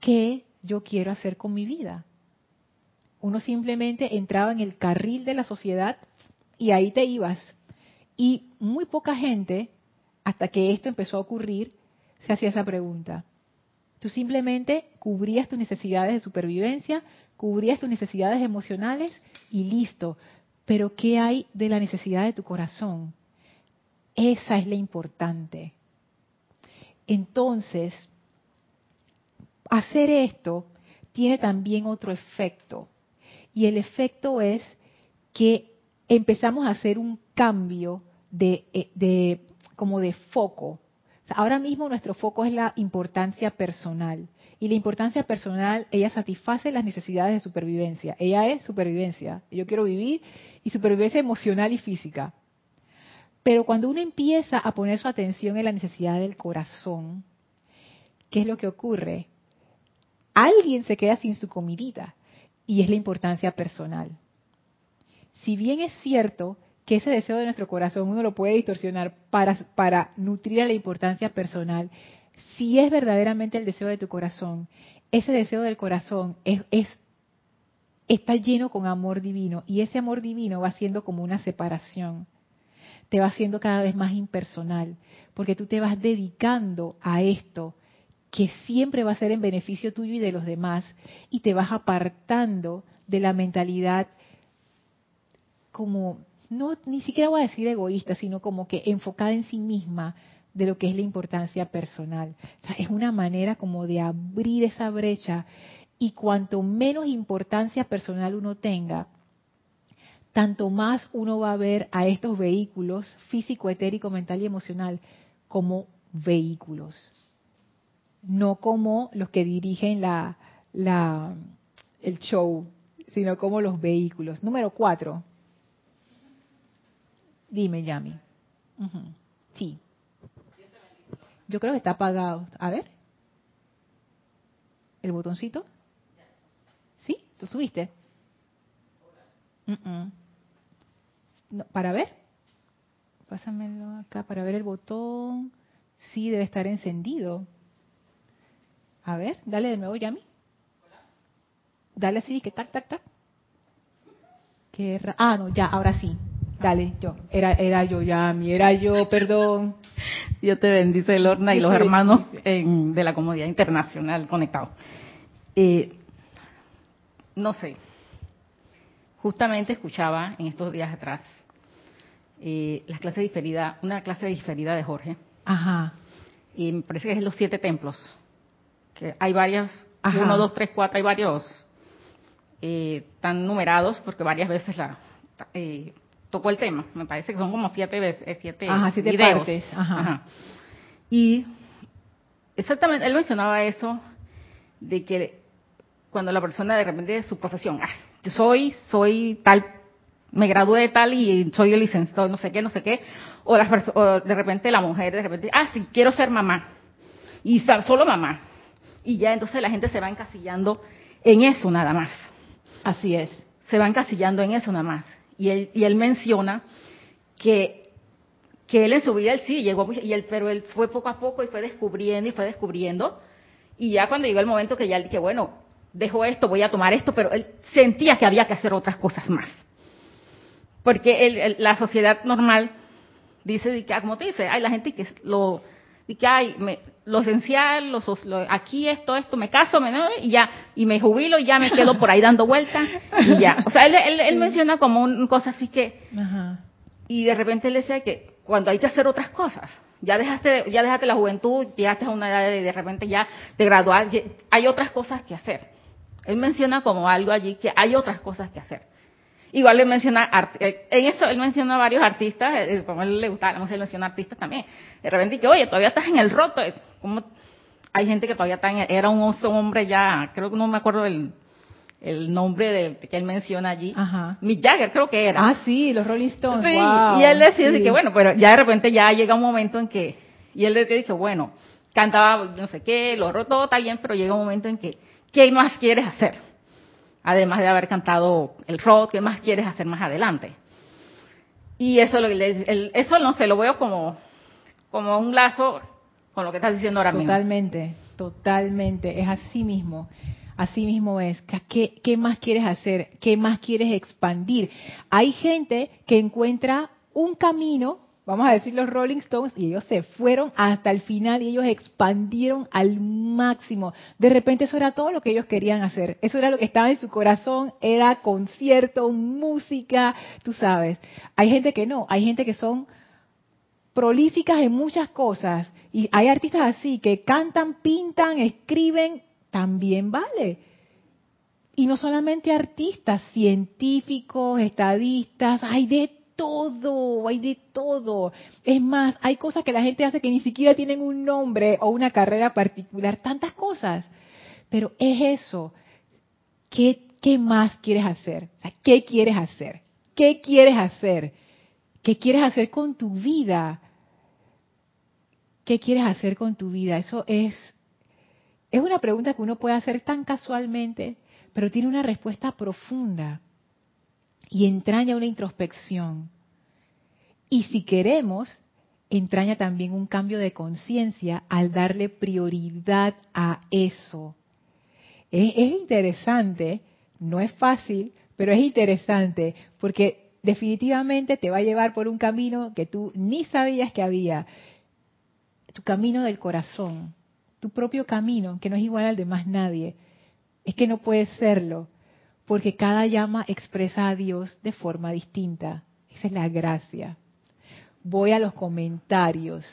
[SPEAKER 1] ¿Qué yo quiero hacer con mi vida? Uno simplemente entraba en el carril de la sociedad y ahí te ibas. Y muy poca gente, hasta que esto empezó a ocurrir, se hacía esa pregunta. Tú simplemente cubrías tus necesidades de supervivencia, cubrías tus necesidades emocionales y listo. Pero ¿qué hay de la necesidad de tu corazón? Esa es la importante. Entonces, hacer esto tiene también otro efecto. Y el efecto es que empezamos a hacer un cambio de, eh, de como de foco. Ahora mismo nuestro foco es la importancia personal. Y la importancia personal, ella satisface las necesidades de supervivencia. Ella es supervivencia. Yo quiero vivir y supervivencia emocional y física. Pero cuando uno empieza a poner su atención en la necesidad del corazón, ¿qué es lo que ocurre? Alguien se queda sin su comidita y es la importancia personal. Si bien es cierto que ese deseo de nuestro corazón uno lo puede distorsionar para, para nutrir a la importancia personal, si es verdaderamente el deseo de tu corazón, ese deseo del corazón es, está lleno con amor divino y ese amor divino va siendo como una separación. Te va haciendo cada vez más impersonal, porque tú te vas dedicando a esto que siempre va a ser en beneficio tuyo y de los demás y te vas apartando de la mentalidad como no ni siquiera voy a decir egoísta, sino como que enfocada en sí misma, de lo que es la importancia personal. es una manera como de abrir esa brecha y cuanto menos importancia personal uno tenga, tanto más uno va a ver a estos vehículos físico, etérico, mental y emocional como vehículos, no como los que dirigen la, la, el show, sino como los vehículos. Número cuatro. Dime, Yami. Sí. Yo creo que está apagado. A ver. ¿El botoncito? ¿Sí? ¿Tú subiste? para ver. Pásamelo acá para ver el botón. Sí, debe estar encendido. A ver, dale de nuevo, Yami. Dale así, que tac, tac, tac. Qué ah, no, ya, ahora sí. Dale, yo. Era, era yo, Yami, era yo, perdón.
[SPEAKER 2] Dios te bendice, Lorna, y los hermanos de la Comunidad Internacional conectados. Eh, no sé, justamente escuchaba en estos días atrás eh, las clases diferidas, una clase diferida de Jorge.
[SPEAKER 1] Ajá.
[SPEAKER 2] Y me parece que es los siete templos. Que hay varias, uno, dos, tres, cuatro, hay varios eh, tan numerados porque varias veces la eh, tocó el tema. Me parece que son como siete veces, eh, siete,
[SPEAKER 1] Ajá, siete partes. Ajá.
[SPEAKER 2] Y exactamente, él mencionaba eso de que cuando la persona de repente su profesión, ah, yo soy, soy tal me gradué de tal y soy el licenciado, no sé qué, no sé qué, o, las de repente la mujer, de repente, ah, sí, quiero ser mamá, y solo mamá, y ya entonces la gente se va encasillando en eso nada más.
[SPEAKER 1] Así es.
[SPEAKER 2] Se va encasillando en eso nada más. Y él, y él menciona que, que él en su vida, él sí llegó, y él, pero él fue poco a poco y fue descubriendo y fue descubriendo, y ya cuando llegó el momento que ya él dije, bueno, dejo esto, voy a tomar esto, pero él sentía que había que hacer otras cosas más. Porque la sociedad normal dice, ah, como te dice, hay la gente que lo, que lo esencial, lo, aquí esto, esto, me caso, me, y ya, y me jubilo y ya me quedo por ahí dando vueltas y ya. O sea, él, él, menciona como un cosa así que, y de repente él decía que cuando hay que hacer otras cosas, ya dejaste, ya dejaste la juventud, llegaste a una edad de, de repente ya de graduar, hay otras cosas que hacer. Él menciona como algo allí que hay otras cosas que hacer. Igual le menciona, eh, en esto él menciona a varios artistas, eh, eh, como él le gustaba la música, él menciona artistas también. De repente que, oye, todavía estás en el roto. Como hay gente que todavía está en, era un hombre ya, creo que no me acuerdo el, el nombre de, que él menciona allí.
[SPEAKER 1] Ajá.
[SPEAKER 2] Mick Jagger creo que era.
[SPEAKER 1] Ah, sí, los Rolling Stones. Sí,
[SPEAKER 2] y él decía que bueno, pero ya de repente ya llega un momento en que, y él le dice, bueno, cantaba no sé qué, lo roto, está bien, pero llega un momento en que, ¿qué más quieres hacer? Además de haber cantado el rock, ¿qué más quieres hacer más adelante? Y eso, lo el, eso no sé, lo veo como, como un lazo con lo que estás diciendo ahora
[SPEAKER 1] mismo. Totalmente, totalmente, es así mismo. Así mismo es. ¿Qué, ¿Qué más quieres hacer? ¿Qué más quieres expandir? Hay gente que encuentra un camino vamos a decir los Rolling Stones, y ellos se fueron hasta el final y ellos expandieron al máximo. De repente eso era todo lo que ellos querían hacer. Eso era lo que estaba en su corazón, era concierto, música, tú sabes. Hay gente que no, hay gente que son prolíficas en muchas cosas y hay artistas así que cantan, pintan, escriben, también vale. Y no solamente artistas, científicos, estadistas, hay de todo, hay de todo. Es más, hay cosas que la gente hace que ni siquiera tienen un nombre o una carrera particular, tantas cosas. Pero es eso. ¿Qué, más quieres hacer? ¿Qué quieres hacer? ¿Qué quieres hacer? ¿Qué quieres hacer con tu vida? ¿Qué quieres hacer con tu vida? Eso es, es una pregunta que uno puede hacer tan casualmente, pero tiene una respuesta profunda y entraña una introspección. Y si queremos, entraña también un cambio de conciencia al darle prioridad a eso. Es, interesante, no es fácil, pero es interesante porque definitivamente te va a llevar por un camino que tú ni sabías que había. Tu camino del corazón, tu propio camino, que no es igual al de más nadie. Es que no puede serlo porque cada llama expresa a Dios de forma distinta. Esa es la gracia. Voy a los comentarios.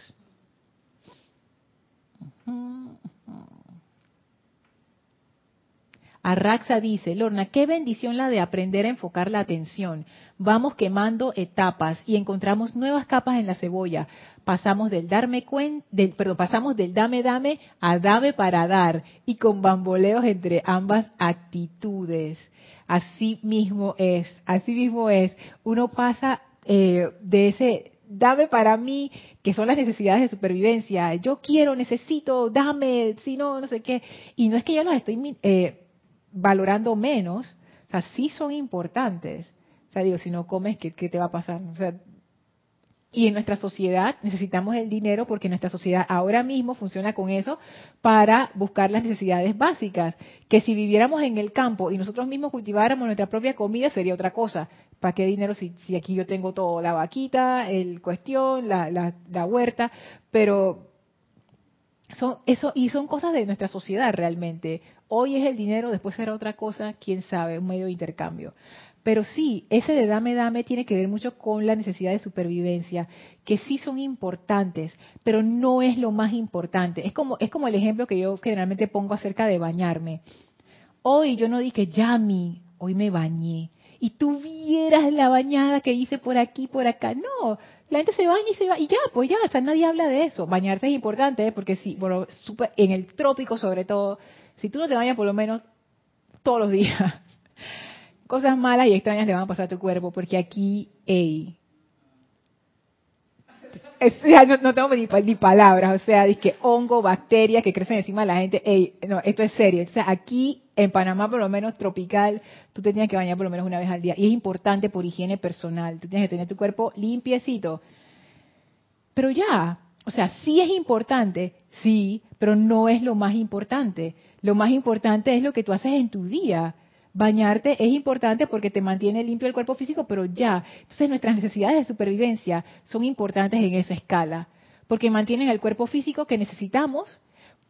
[SPEAKER 1] Arraxa dice, Lorna, qué bendición la de aprender a enfocar la atención. Vamos quemando etapas y encontramos nuevas capas en la cebolla. Pasamos del darme del, perdón, pasamos del dame dame a dame para dar y con bamboleos entre ambas actitudes. Así mismo es, así mismo es. Uno pasa eh, de ese dame para mí, que son las necesidades de supervivencia. Yo quiero, necesito, dame, si no, no sé qué. Y no es que yo los estoy eh, valorando menos, o sea, sí son importantes. O sea, digo, si no comes, ¿qué, qué te va a pasar? O sea, y en nuestra sociedad necesitamos el dinero porque nuestra sociedad ahora mismo funciona con eso para buscar las necesidades básicas. Que si viviéramos en el campo y nosotros mismos cultiváramos nuestra propia comida sería otra cosa. ¿Para qué dinero si, si aquí yo tengo todo? La vaquita, el cuestión, la, la, la huerta, pero son, eso, y son cosas de nuestra sociedad realmente. Hoy es el dinero, después será otra cosa, quién sabe, un medio de intercambio. Pero sí, ese de dame, dame tiene que ver mucho con la necesidad de supervivencia, que sí son importantes, pero no es lo más importante. Es como, es como el ejemplo que yo generalmente pongo acerca de bañarme. Hoy yo no dije, Yami, hoy me bañé. Y tú vieras la bañada que hice por aquí, por acá. No, la gente se baña y se va y ya, pues ya, o sea, nadie habla de eso. Bañarse es importante, ¿eh? porque si, bueno, super, en el trópico sobre todo, si tú no te bañas por lo menos todos los días, cosas malas y extrañas le van a pasar a tu cuerpo, porque aquí, ey, no, no, tengo ni, ni, palabras, o sea, que hongo, bacterias que crecen encima de la gente, ey, no, esto es serio. O sea, aquí en Panamá, por lo menos tropical, tú te tienes que bañar por lo menos una vez al día. Y es importante por higiene personal. Tú tienes que tener tu cuerpo limpiecito. Pero ya, o sea, sí es importante, sí, pero no es lo más importante. Lo más importante es lo que tú haces en tu día. Bañarte es importante porque te mantiene limpio el cuerpo físico, pero ya. Entonces nuestras necesidades de supervivencia son importantes en esa escala, porque mantienen el cuerpo físico que necesitamos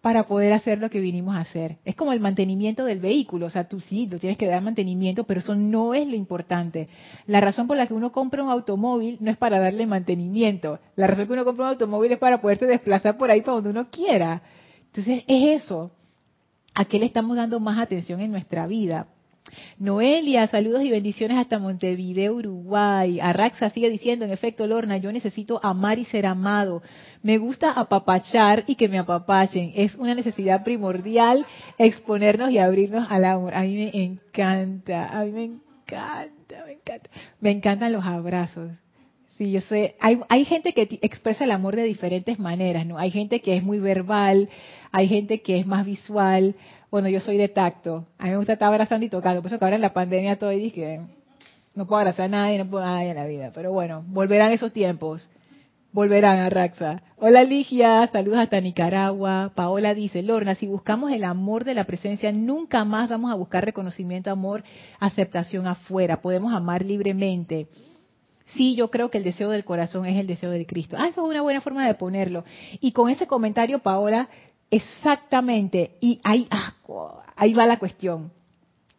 [SPEAKER 1] para poder hacer lo que vinimos a hacer. Es como el mantenimiento del vehículo, o sea, tú sí, tú tienes que dar mantenimiento, pero eso no es lo importante. La razón por la que uno compra un automóvil no es para darle mantenimiento, la razón por la que uno compra un automóvil es para poderse desplazar por ahí para donde uno quiera. Entonces, es eso. ¿A qué le estamos dando más atención en nuestra vida? Noelia, saludos y bendiciones hasta Montevideo, Uruguay. Arraxa sigue diciendo, en efecto, Lorna, yo necesito amar y ser amado. Me gusta apapachar y que me apapachen. Es una necesidad primordial exponernos y abrirnos al amor. A mí me encanta, a mí me encanta, me encanta. Me encantan los abrazos. Sí, yo sé, hay, hay gente que expresa el amor de diferentes maneras, ¿no? Hay gente que es muy verbal, hay gente que es más visual, bueno, yo soy de tacto. A mí me gusta estar abrazando y tocando. Por eso que ahora en la pandemia todo y dije, no puedo abrazar a nadie, no puedo nadie en la vida. Pero bueno, volverán esos tiempos. Volverán a Raxa. Hola Ligia, saludos hasta Nicaragua. Paola dice, Lorna, si buscamos el amor de la presencia, nunca más vamos a buscar reconocimiento, amor, aceptación afuera. Podemos amar libremente. Sí, yo creo que el deseo del corazón es el deseo del Cristo. Ah, eso es una buena forma de ponerlo. Y con ese comentario, Paola, Exactamente. Y ahí, ah, ahí va la cuestión.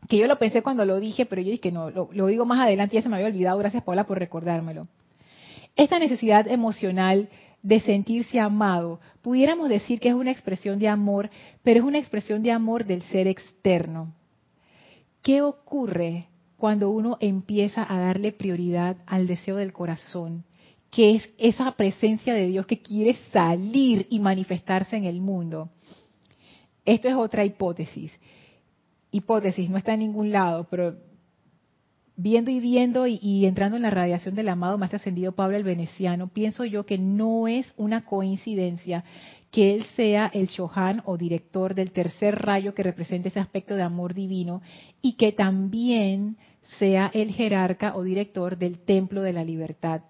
[SPEAKER 1] Que yo lo pensé cuando lo dije, pero yo dije que no, lo, digo más adelante, ya se me había olvidado. Gracias, Paula, por recordármelo. Esta necesidad emocional de sentirse amado, pudiéramos decir que es una expresión de amor, pero es una expresión de amor del ser externo. ¿Qué ocurre cuando uno empieza a darle prioridad al deseo del corazón? que es esa presencia de Dios que quiere salir y manifestarse en el mundo. Esto es otra hipótesis. Hipótesis, no está en ningún lado, pero viendo y viendo y, entrando en la radiación del amado más ascendido Pablo el Veneciano, pienso yo que no es una coincidencia que él sea el Shohan o director del tercer rayo que representa ese aspecto de amor divino y que también sea el jerarca o director del templo de la libertad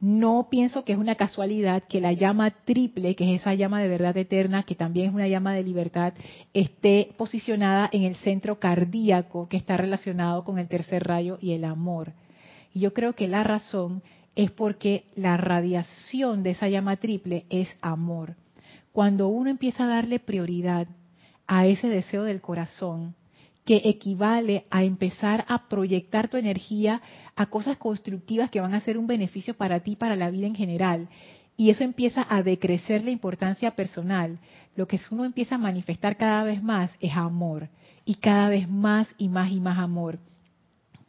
[SPEAKER 1] no pienso que es una casualidad que la llama triple, que es esa llama de verdad eterna, que también es una llama de libertad, esté posicionada en el centro cardíaco que está relacionado con el tercer rayo y el amor. Y yo creo que la razón es porque la radiación de esa llama triple es amor. Cuando uno empieza a darle prioridad a ese deseo del corazón, que equivale a empezar a proyectar tu energía a cosas constructivas que van a ser un beneficio para ti, para la vida en general. y eso empieza a decrecer la importancia personal, lo que uno empieza a manifestar cada vez más es amor y cada vez más y más y más amor.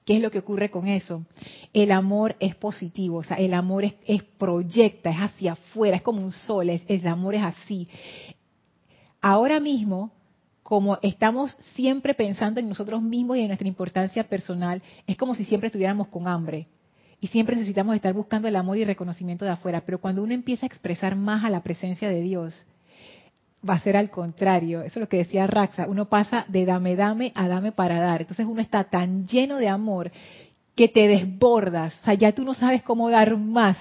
[SPEAKER 1] ¿Qué es lo que ocurre con eso? El amor es positivo, o sea, el amor es, proyecta, es hacia afuera, es como un sol, el amor es así. Ahora mismo, como estamos siempre pensando en nosotros mismos y en nuestra importancia personal, es como si siempre estuviéramos con hambre y siempre necesitamos estar buscando el amor y reconocimiento de afuera, pero cuando uno empieza a expresar más a la presencia de Dios, va a ser al contrario. Eso es lo que decía Raxa, uno pasa de dame, dame a dame para dar. Entonces uno está tan lleno de amor que te desbordas, o sea, ya tú no sabes cómo dar más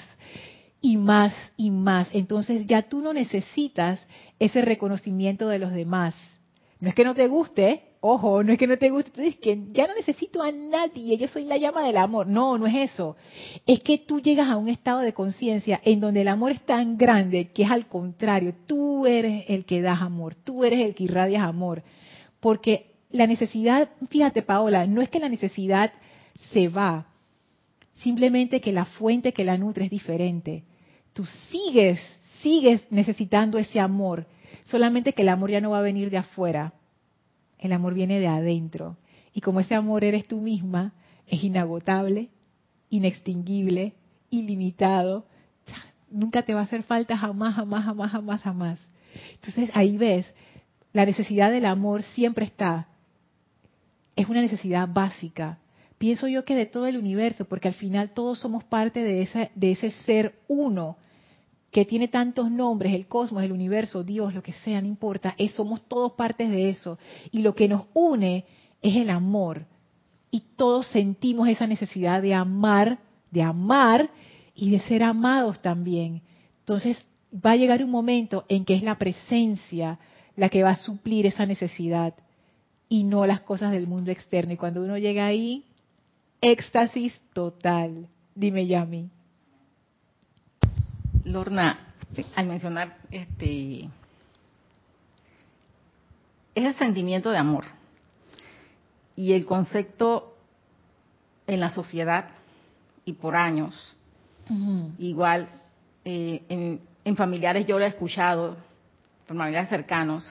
[SPEAKER 1] y más y más. Entonces ya tú no necesitas ese reconocimiento de los demás. No es que no te guste, Ojo, no es que no te guste, es que ya no necesito a nadie, yo soy la llama del amor. No, no es eso. Es que tú llegas a un estado de conciencia en donde el amor es tan grande que es al contrario, tú eres el que das amor, tú eres el que irradias amor. Porque la necesidad, fíjate Paola, no es que la necesidad se va, simplemente que la fuente que la nutre es diferente. Tú sigues, sigues necesitando ese amor, solamente que el amor ya no va a venir de afuera, el amor viene de adentro. Y como ese amor eres tú misma, es inagotable, inextinguible, ilimitado. Nunca te va a hacer falta jamás, jamás, jamás, jamás, jamás. Entonces ahí ves, la necesidad del amor siempre está. Es una necesidad básica. Pienso yo que de todo el universo, porque al final todos somos parte de, esa, de ese ser uno que tiene tantos nombres, el cosmos, el universo, Dios, lo que sea, no importa, es, somos todos partes de eso. Y lo que nos une es el amor. Y todos sentimos esa necesidad de amar, de amar y de ser amados también. Entonces va a llegar un momento en que es la presencia la que va a suplir esa necesidad y no las cosas del mundo externo. Y cuando uno llega ahí, éxtasis total. Dime, Yami.
[SPEAKER 2] Lorna, al mencionar este ese sentimiento de amor y el concepto en la sociedad y por años, igual eh, en, familiares yo lo he escuchado, por familiares cercanos,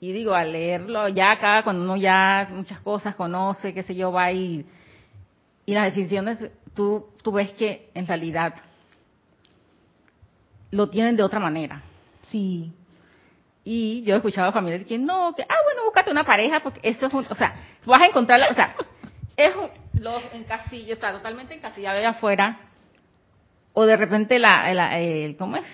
[SPEAKER 2] y digo, al leerlo ya acá, cuando uno ya muchas cosas conoce, qué sé yo, va y, y las definiciones, tú, tú ves que en realidad lo tienen de otra manera.
[SPEAKER 1] Sí.
[SPEAKER 2] Y yo he escuchado a familiares que no, que, ah, bueno, búscate una pareja, porque eso es un, o sea, vas a encontrarla, o sea, es un, los encasillos, está totalmente encasillado allá afuera, o de repente la, el, ¿cómo es?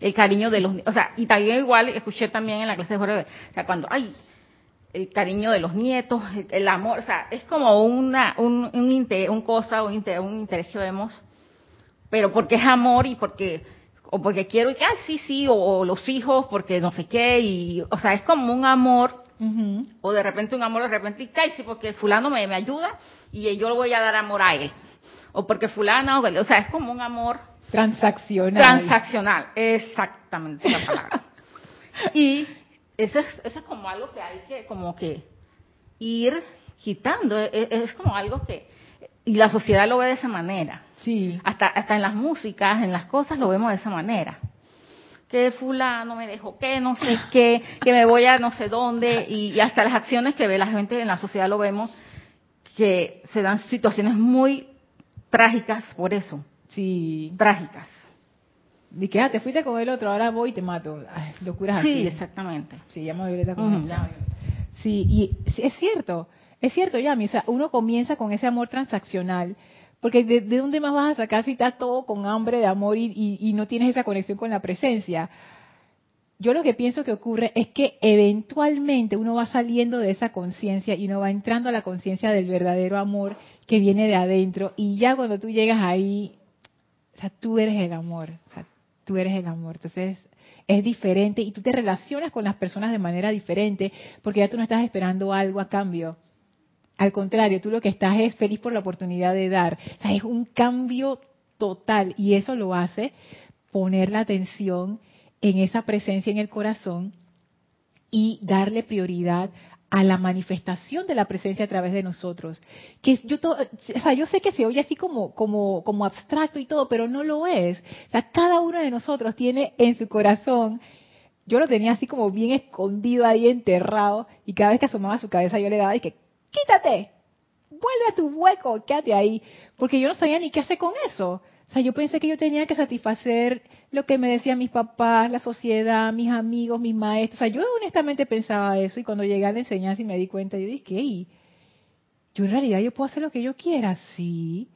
[SPEAKER 2] El cariño de los, o sea, y también igual, escuché también en la clase de Jorge, o sea, cuando, ay, el cariño de los nietos, el, amor, o sea, es como una, un, un, un cosa, un, un interés que vemos, pero porque es amor y porque o porque quiero y que, ah, sí, sí, o, los hijos porque no sé qué, y, o sea, es como un amor, o de repente un amor, de repente, y sí, porque fulano me, me ayuda y yo le voy a dar amor a él, o porque fulano, o sea, es como un amor
[SPEAKER 1] transaccional.
[SPEAKER 2] Transaccional, exactamente la palabra. y eso es, eso es como algo que hay que, como que ir quitando, es, es como algo que, y la sociedad lo ve de esa manera.
[SPEAKER 1] Sí.
[SPEAKER 2] Hasta, hasta en las músicas, en las cosas lo vemos de esa manera. Que fulano me dejó que no sé qué, que me voy a no sé dónde, y, hasta las acciones que ve la gente en la sociedad lo vemos, que se dan situaciones muy trágicas por eso.
[SPEAKER 1] Sí.
[SPEAKER 2] Trágicas.
[SPEAKER 1] Y que, ah, te fuiste con el otro, ahora voy y te mato. Ay, locuras
[SPEAKER 2] así. Sí, exactamente.
[SPEAKER 1] Sí, llamo a Violeta con eso. Sí, y es cierto, es cierto, Yami, o sea, uno comienza con ese amor transaccional, porque de, dónde más vas a sacar si estás todo con hambre de amor y, no tienes esa conexión con la presencia? Yo lo que pienso que ocurre es que eventualmente uno va saliendo de esa conciencia y uno va entrando a la conciencia del verdadero amor que viene de adentro y ya cuando tú llegas ahí, o sea, tú eres el amor, o sea, tú eres el amor. Entonces, es diferente y tú te relacionas con las personas de manera diferente porque ya tú no estás esperando algo a cambio. Al contrario, tú lo que estás es feliz por la oportunidad de dar. O sea, es un cambio total y eso lo hace poner la atención en esa presencia en el corazón y darle prioridad a la manifestación de la presencia a través de nosotros. Que yo o sea, yo sé que se oye así como, como, como abstracto y todo, pero no lo es. O sea, cada uno de nosotros tiene en su corazón, yo lo tenía así como bien escondido ahí, enterrado, y cada vez que asomaba su cabeza yo le daba y que, quítate, vuelve a tu hueco, quédate ahí, porque yo no sabía ni qué hacer con eso. O sea, yo pensé que yo tenía que satisfacer lo que me decían mis papás, la sociedad, mis amigos, mis maestros. O sea, yo honestamente pensaba eso y cuando llegué a la enseñanza y me di cuenta, yo dije, hey, yo en realidad yo puedo hacer lo que yo quiera, sí.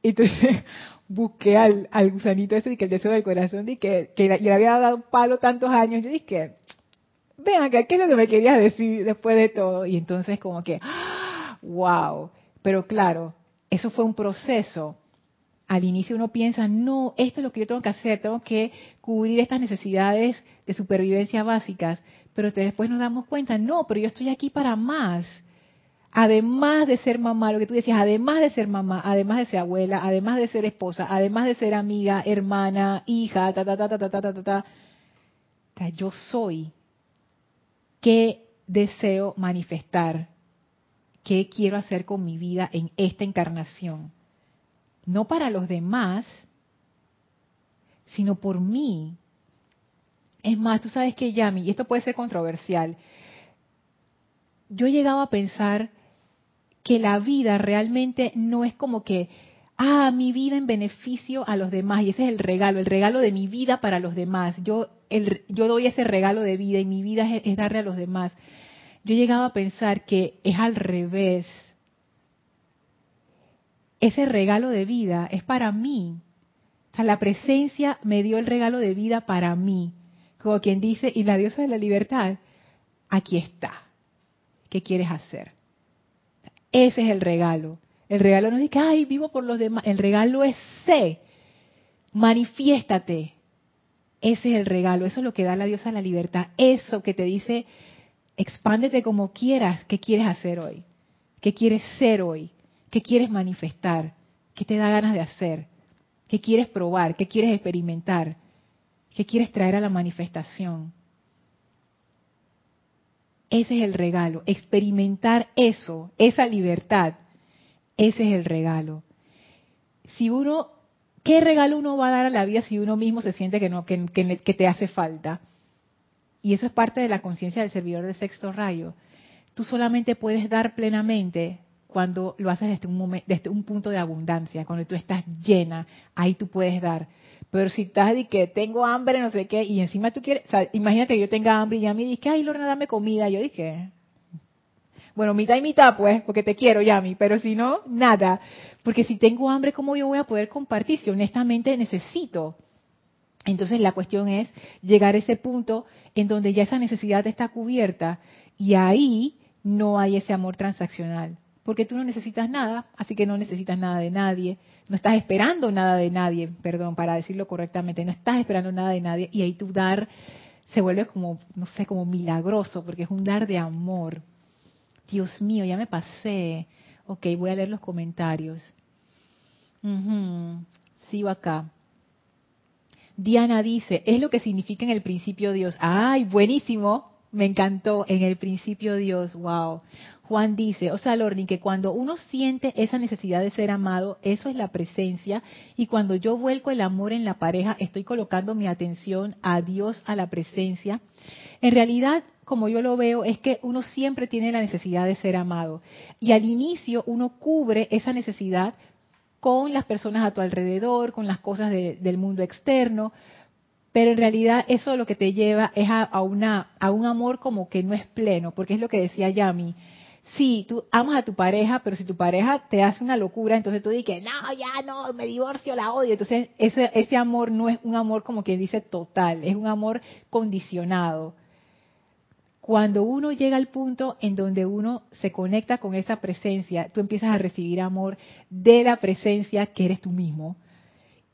[SPEAKER 1] Entonces busqué al, gusanito ese, que el deseo del corazón, y que, que le había dado un palo tantos años. Yo dije, ven acá, ¿qué es lo que me querías decir después de todo? Y entonces como que, wow. Pero claro, eso fue un proceso al inicio uno piensa, no, esto es lo que yo tengo que hacer, tengo que cubrir estas necesidades de supervivencia básicas, pero después nos damos cuenta, no, pero yo estoy aquí para más. Además de ser mamá, lo que tú decías, además de ser mamá, además de ser abuela, además de ser esposa, además de ser amiga, hermana, hija, ta, ta, ta, ta, ta, ta, ta, ta, ta yo soy. ¿Qué deseo manifestar? ¿Qué quiero hacer con mi vida en esta encarnación? no para los demás, sino por mí. Es más, tú sabes que Yami, y esto puede ser controversial, yo he llegado a pensar que la vida realmente no es como que, ah, mi vida en beneficio a los demás, y ese es el regalo, el regalo de mi vida para los demás. Yo, el, yo doy ese regalo de vida y mi vida es, es darle a los demás. Yo he llegado a pensar que es al revés ese regalo de vida es para mí. O sea, la presencia me dio el regalo de vida para mí. Como quien dice, y la diosa de la libertad, aquí está. ¿Qué quieres hacer? Ese es el regalo. El regalo no es que, ay, vivo por los demás. El regalo es sé. Manifiéstate. Ese es el regalo. Eso es lo que da la diosa la libertad. Eso que te dice, expándete como quieras. ¿Qué quieres hacer hoy? ¿Qué quieres ser hoy? ¿Qué quieres manifestar? ¿Qué te da ganas de hacer? ¿Qué quieres probar? ¿Qué quieres experimentar? ¿Qué quieres traer a la manifestación? Ese es el regalo, experimentar eso, esa libertad. Ese es el regalo. Si uno, ¿qué regalo uno va a dar a la vida si uno mismo se siente que no, que, te hace falta? Y eso es parte de la conciencia del servidor de sexto rayo. Tú solamente puedes dar plenamente cuando lo haces desde un, momento, desde un punto de abundancia, cuando tú estás llena, ahí tú puedes dar. Pero si estás de que tengo hambre, no sé qué, y encima tú quieres, o sea, imagínate que yo tenga hambre y ya me dices, ay, Lorna, dame comida. Yo dije, bueno, mitad y mitad, pues, porque te quiero, Yami, pero si no, nada. Porque si tengo hambre, ¿cómo yo voy a poder compartir si honestamente necesito? Entonces la cuestión es llegar a ese punto en donde ya esa necesidad está cubierta y ahí no hay ese amor transaccional porque tú no necesitas nada, así que no necesitas nada de nadie, no estás esperando nada de nadie, perdón, para decirlo correctamente, no estás esperando nada de nadie y ahí tu dar se vuelve como, no sé, como milagroso, porque es un dar de amor. Dios mío, ya me pasé. Ok, voy a leer los comentarios. Sigo acá. Diana dice, es lo que significa en el principio Dios. ¡Ay, buenísimo! Me encantó, en el principio Dios, wow. Juan dice, o sea, Lorni, que cuando uno siente esa necesidad de ser amado, eso es la presencia, y cuando yo vuelco el amor en la pareja, estoy colocando mi atención a Dios, a la presencia. En realidad, como yo lo veo, es que uno siempre tiene la necesidad de ser amado, y al inicio uno cubre esa necesidad con las personas a tu alrededor, con las cosas del mundo externo, pero en realidad eso lo que te lleva es a, una, a un amor como que no es pleno, porque es lo que decía Yami, sí, tú amas a tu pareja, pero si tu pareja te hace una locura, entonces tú dices, no, ya no, me divorcio, la odio. Entonces ese, ese amor no es un amor como quien dice total, es un amor condicionado. Cuando uno llega al punto en donde uno se conecta con esa presencia, tú empiezas a recibir amor de la presencia que eres tú mismo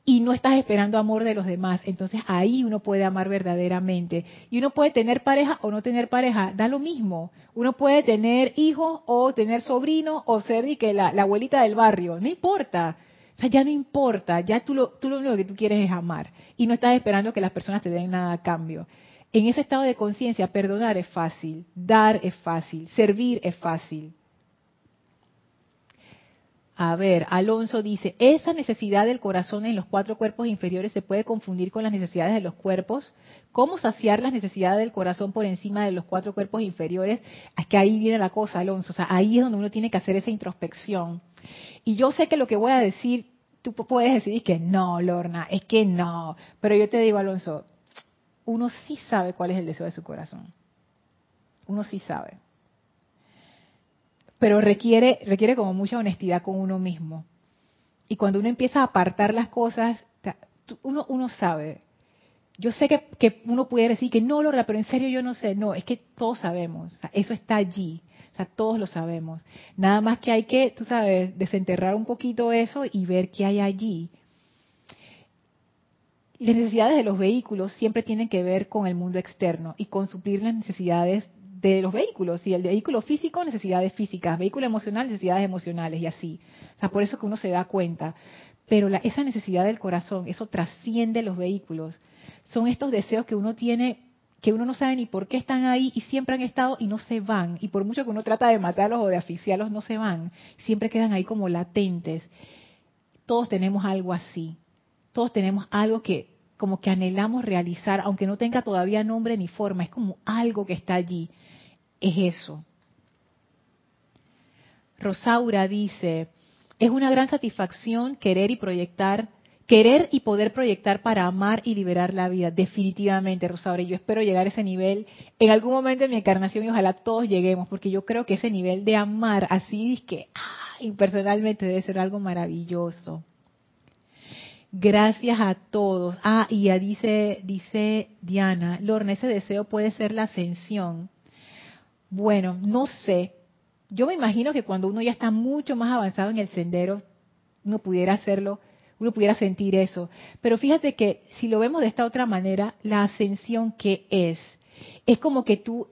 [SPEAKER 1] y no estás esperando amor de los demás. Entonces ahí uno puede amar verdaderamente. Y uno puede tener pareja o no tener pareja, da lo mismo. Uno puede tener hijos o tener sobrinos o ser que la, abuelita del barrio, no importa. O sea, ya no importa, ya tú lo, tú lo único que tú quieres es amar. Y no estás esperando que las personas te den nada a cambio. En ese estado de conciencia, perdonar es fácil, dar es fácil, servir es fácil. A ver, Alonso dice, esa necesidad del corazón en los cuatro cuerpos inferiores se puede confundir con las necesidades de los cuerpos. ¿Cómo saciar las necesidades del corazón por encima de los cuatro cuerpos inferiores? Es que ahí viene la cosa, Alonso. O sea, ahí es donde uno tiene que hacer esa introspección. Y yo sé que lo que voy a decir, tú puedes decir que no, Lorna, es que no. Pero yo te digo, Alonso, uno sí sabe cuál es el deseo de su corazón. Uno sí sabe pero requiere, requiere como mucha honestidad con uno mismo. Y cuando uno empieza a apartar las cosas, uno, uno sabe. Yo sé que, que uno puede decir que no, Lorna, pero en serio yo no sé. No, es que todos sabemos. eso está allí. O sea, todos lo sabemos. Nada más que hay que, tú sabes, desenterrar un poquito eso y ver qué hay allí. Las necesidades de los vehículos siempre tienen que ver con el mundo externo y con suplir las necesidades de los vehículos. Y el vehículo físico, necesidades físicas. Vehículo emocional, necesidades emocionales y así. O sea, por eso que uno se da cuenta. Pero la, esa necesidad del corazón, eso trasciende los vehículos. Son estos deseos que uno tiene que uno no sabe ni por qué están ahí y siempre han estado y no se van. Y por mucho que uno trata de matarlos o de asfixiarlos, no se van. Siempre quedan ahí como latentes. Todos tenemos algo así. Todos tenemos algo que como que anhelamos realizar, aunque no tenga todavía nombre ni forma. Es como algo que está allí es eso. Rosaura dice, es una gran satisfacción querer y proyectar, querer y poder proyectar para amar y liberar la vida. Definitivamente, Rosaura, yo espero llegar a ese nivel en algún momento de mi encarnación y ojalá todos lleguemos, porque yo creo que ese nivel de amar así es que ah, impersonalmente debe ser algo maravilloso. Gracias a todos. Ah, y ya dice, dice Diana, Lorna, ese deseo puede ser la ascensión. Bueno, no sé. Yo me imagino que cuando uno ya está mucho más avanzado en el sendero, uno pudiera hacerlo, uno pudiera sentir eso. Pero fíjate que si lo vemos de esta otra manera, la ascensión que es, es como que tú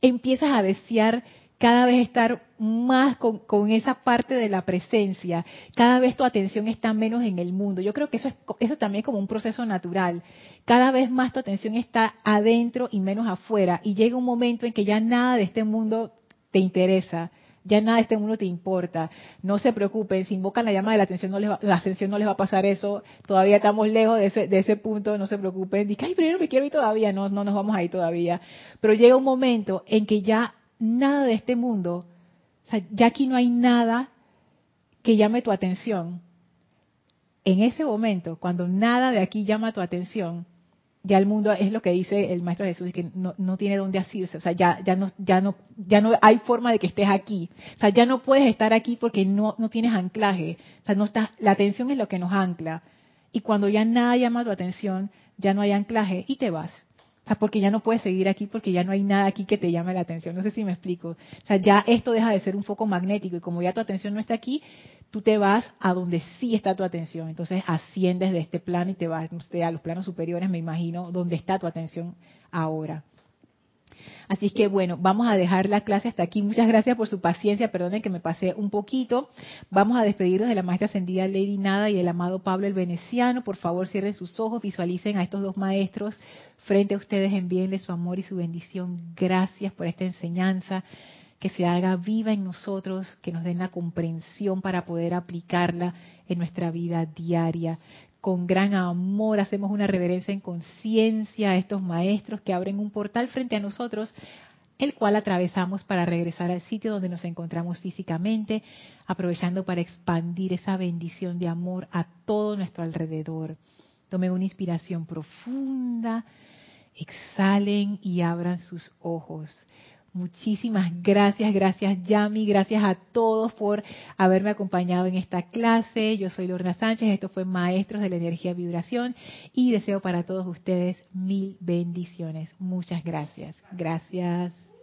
[SPEAKER 1] empiezas a desear cada vez estar más con, esa parte de la presencia, cada vez tu atención está menos en el mundo. Yo creo que eso es eso también como un proceso natural. Cada vez más tu atención está adentro y menos afuera y llega un momento en que ya nada de este mundo te interesa. Ya nada de este mundo te importa. No se preocupen, si invocan la llama de la atención, no les va, la ascensión no les va a pasar eso. Todavía estamos lejos de ese, de ese punto, no se preocupen. Dicen, ay, primero me quiero ir todavía. No, no nos vamos a ir todavía. Pero llega un momento en que ya nada de este mundo, ya aquí no hay nada que llame tu atención. En ese momento, cuando nada de aquí llama tu atención, ya el mundo es lo que dice el maestro Jesús, que no, tiene dónde asirse, o sea, ya, ya no, ya no, ya no hay forma de que estés aquí, o sea, ya no puedes estar aquí porque no, no tienes anclaje, o sea, no está, la atención es lo que nos ancla, y cuando ya nada llama tu atención, ya no hay anclaje y te vas. O sea, porque ya no puedes seguir aquí porque ya no hay nada aquí que te llame la atención. No sé si me explico. O sea, ya esto deja de ser un foco magnético y como ya tu atención no está aquí, tú te vas a donde sí está tu atención. Entonces asciendes de este plano y te vas a los planos superiores, me imagino, donde está tu atención ahora. Así que bueno, vamos a dejar la clase hasta aquí. Muchas gracias por su paciencia. Perdonen que me pasé un poquito. Vamos a despedirnos de la maestra ascendida Lady Nada y el amado Pablo el Veneciano. Por favor, cierren sus ojos, visualicen a estos dos maestros frente a ustedes, envíenles su amor y su bendición. Gracias por esta enseñanza que se haga viva en nosotros, que nos den la comprensión para poder aplicarla en nuestra vida diaria con gran amor hacemos una reverencia en conciencia a estos maestros que abren un portal frente a nosotros, el cual atravesamos para regresar al sitio donde nos encontramos físicamente, aprovechando para expandir esa bendición de amor a todo nuestro alrededor. Tomen una inspiración profunda, exhalen y abran sus ojos. Muchísimas gracias, gracias Yami, gracias a todos por haberme acompañado en esta clase. Yo soy Lorna Sánchez, esto fue Maestros de la Energía Vibración y deseo para todos ustedes mil bendiciones. Muchas gracias. Gracias.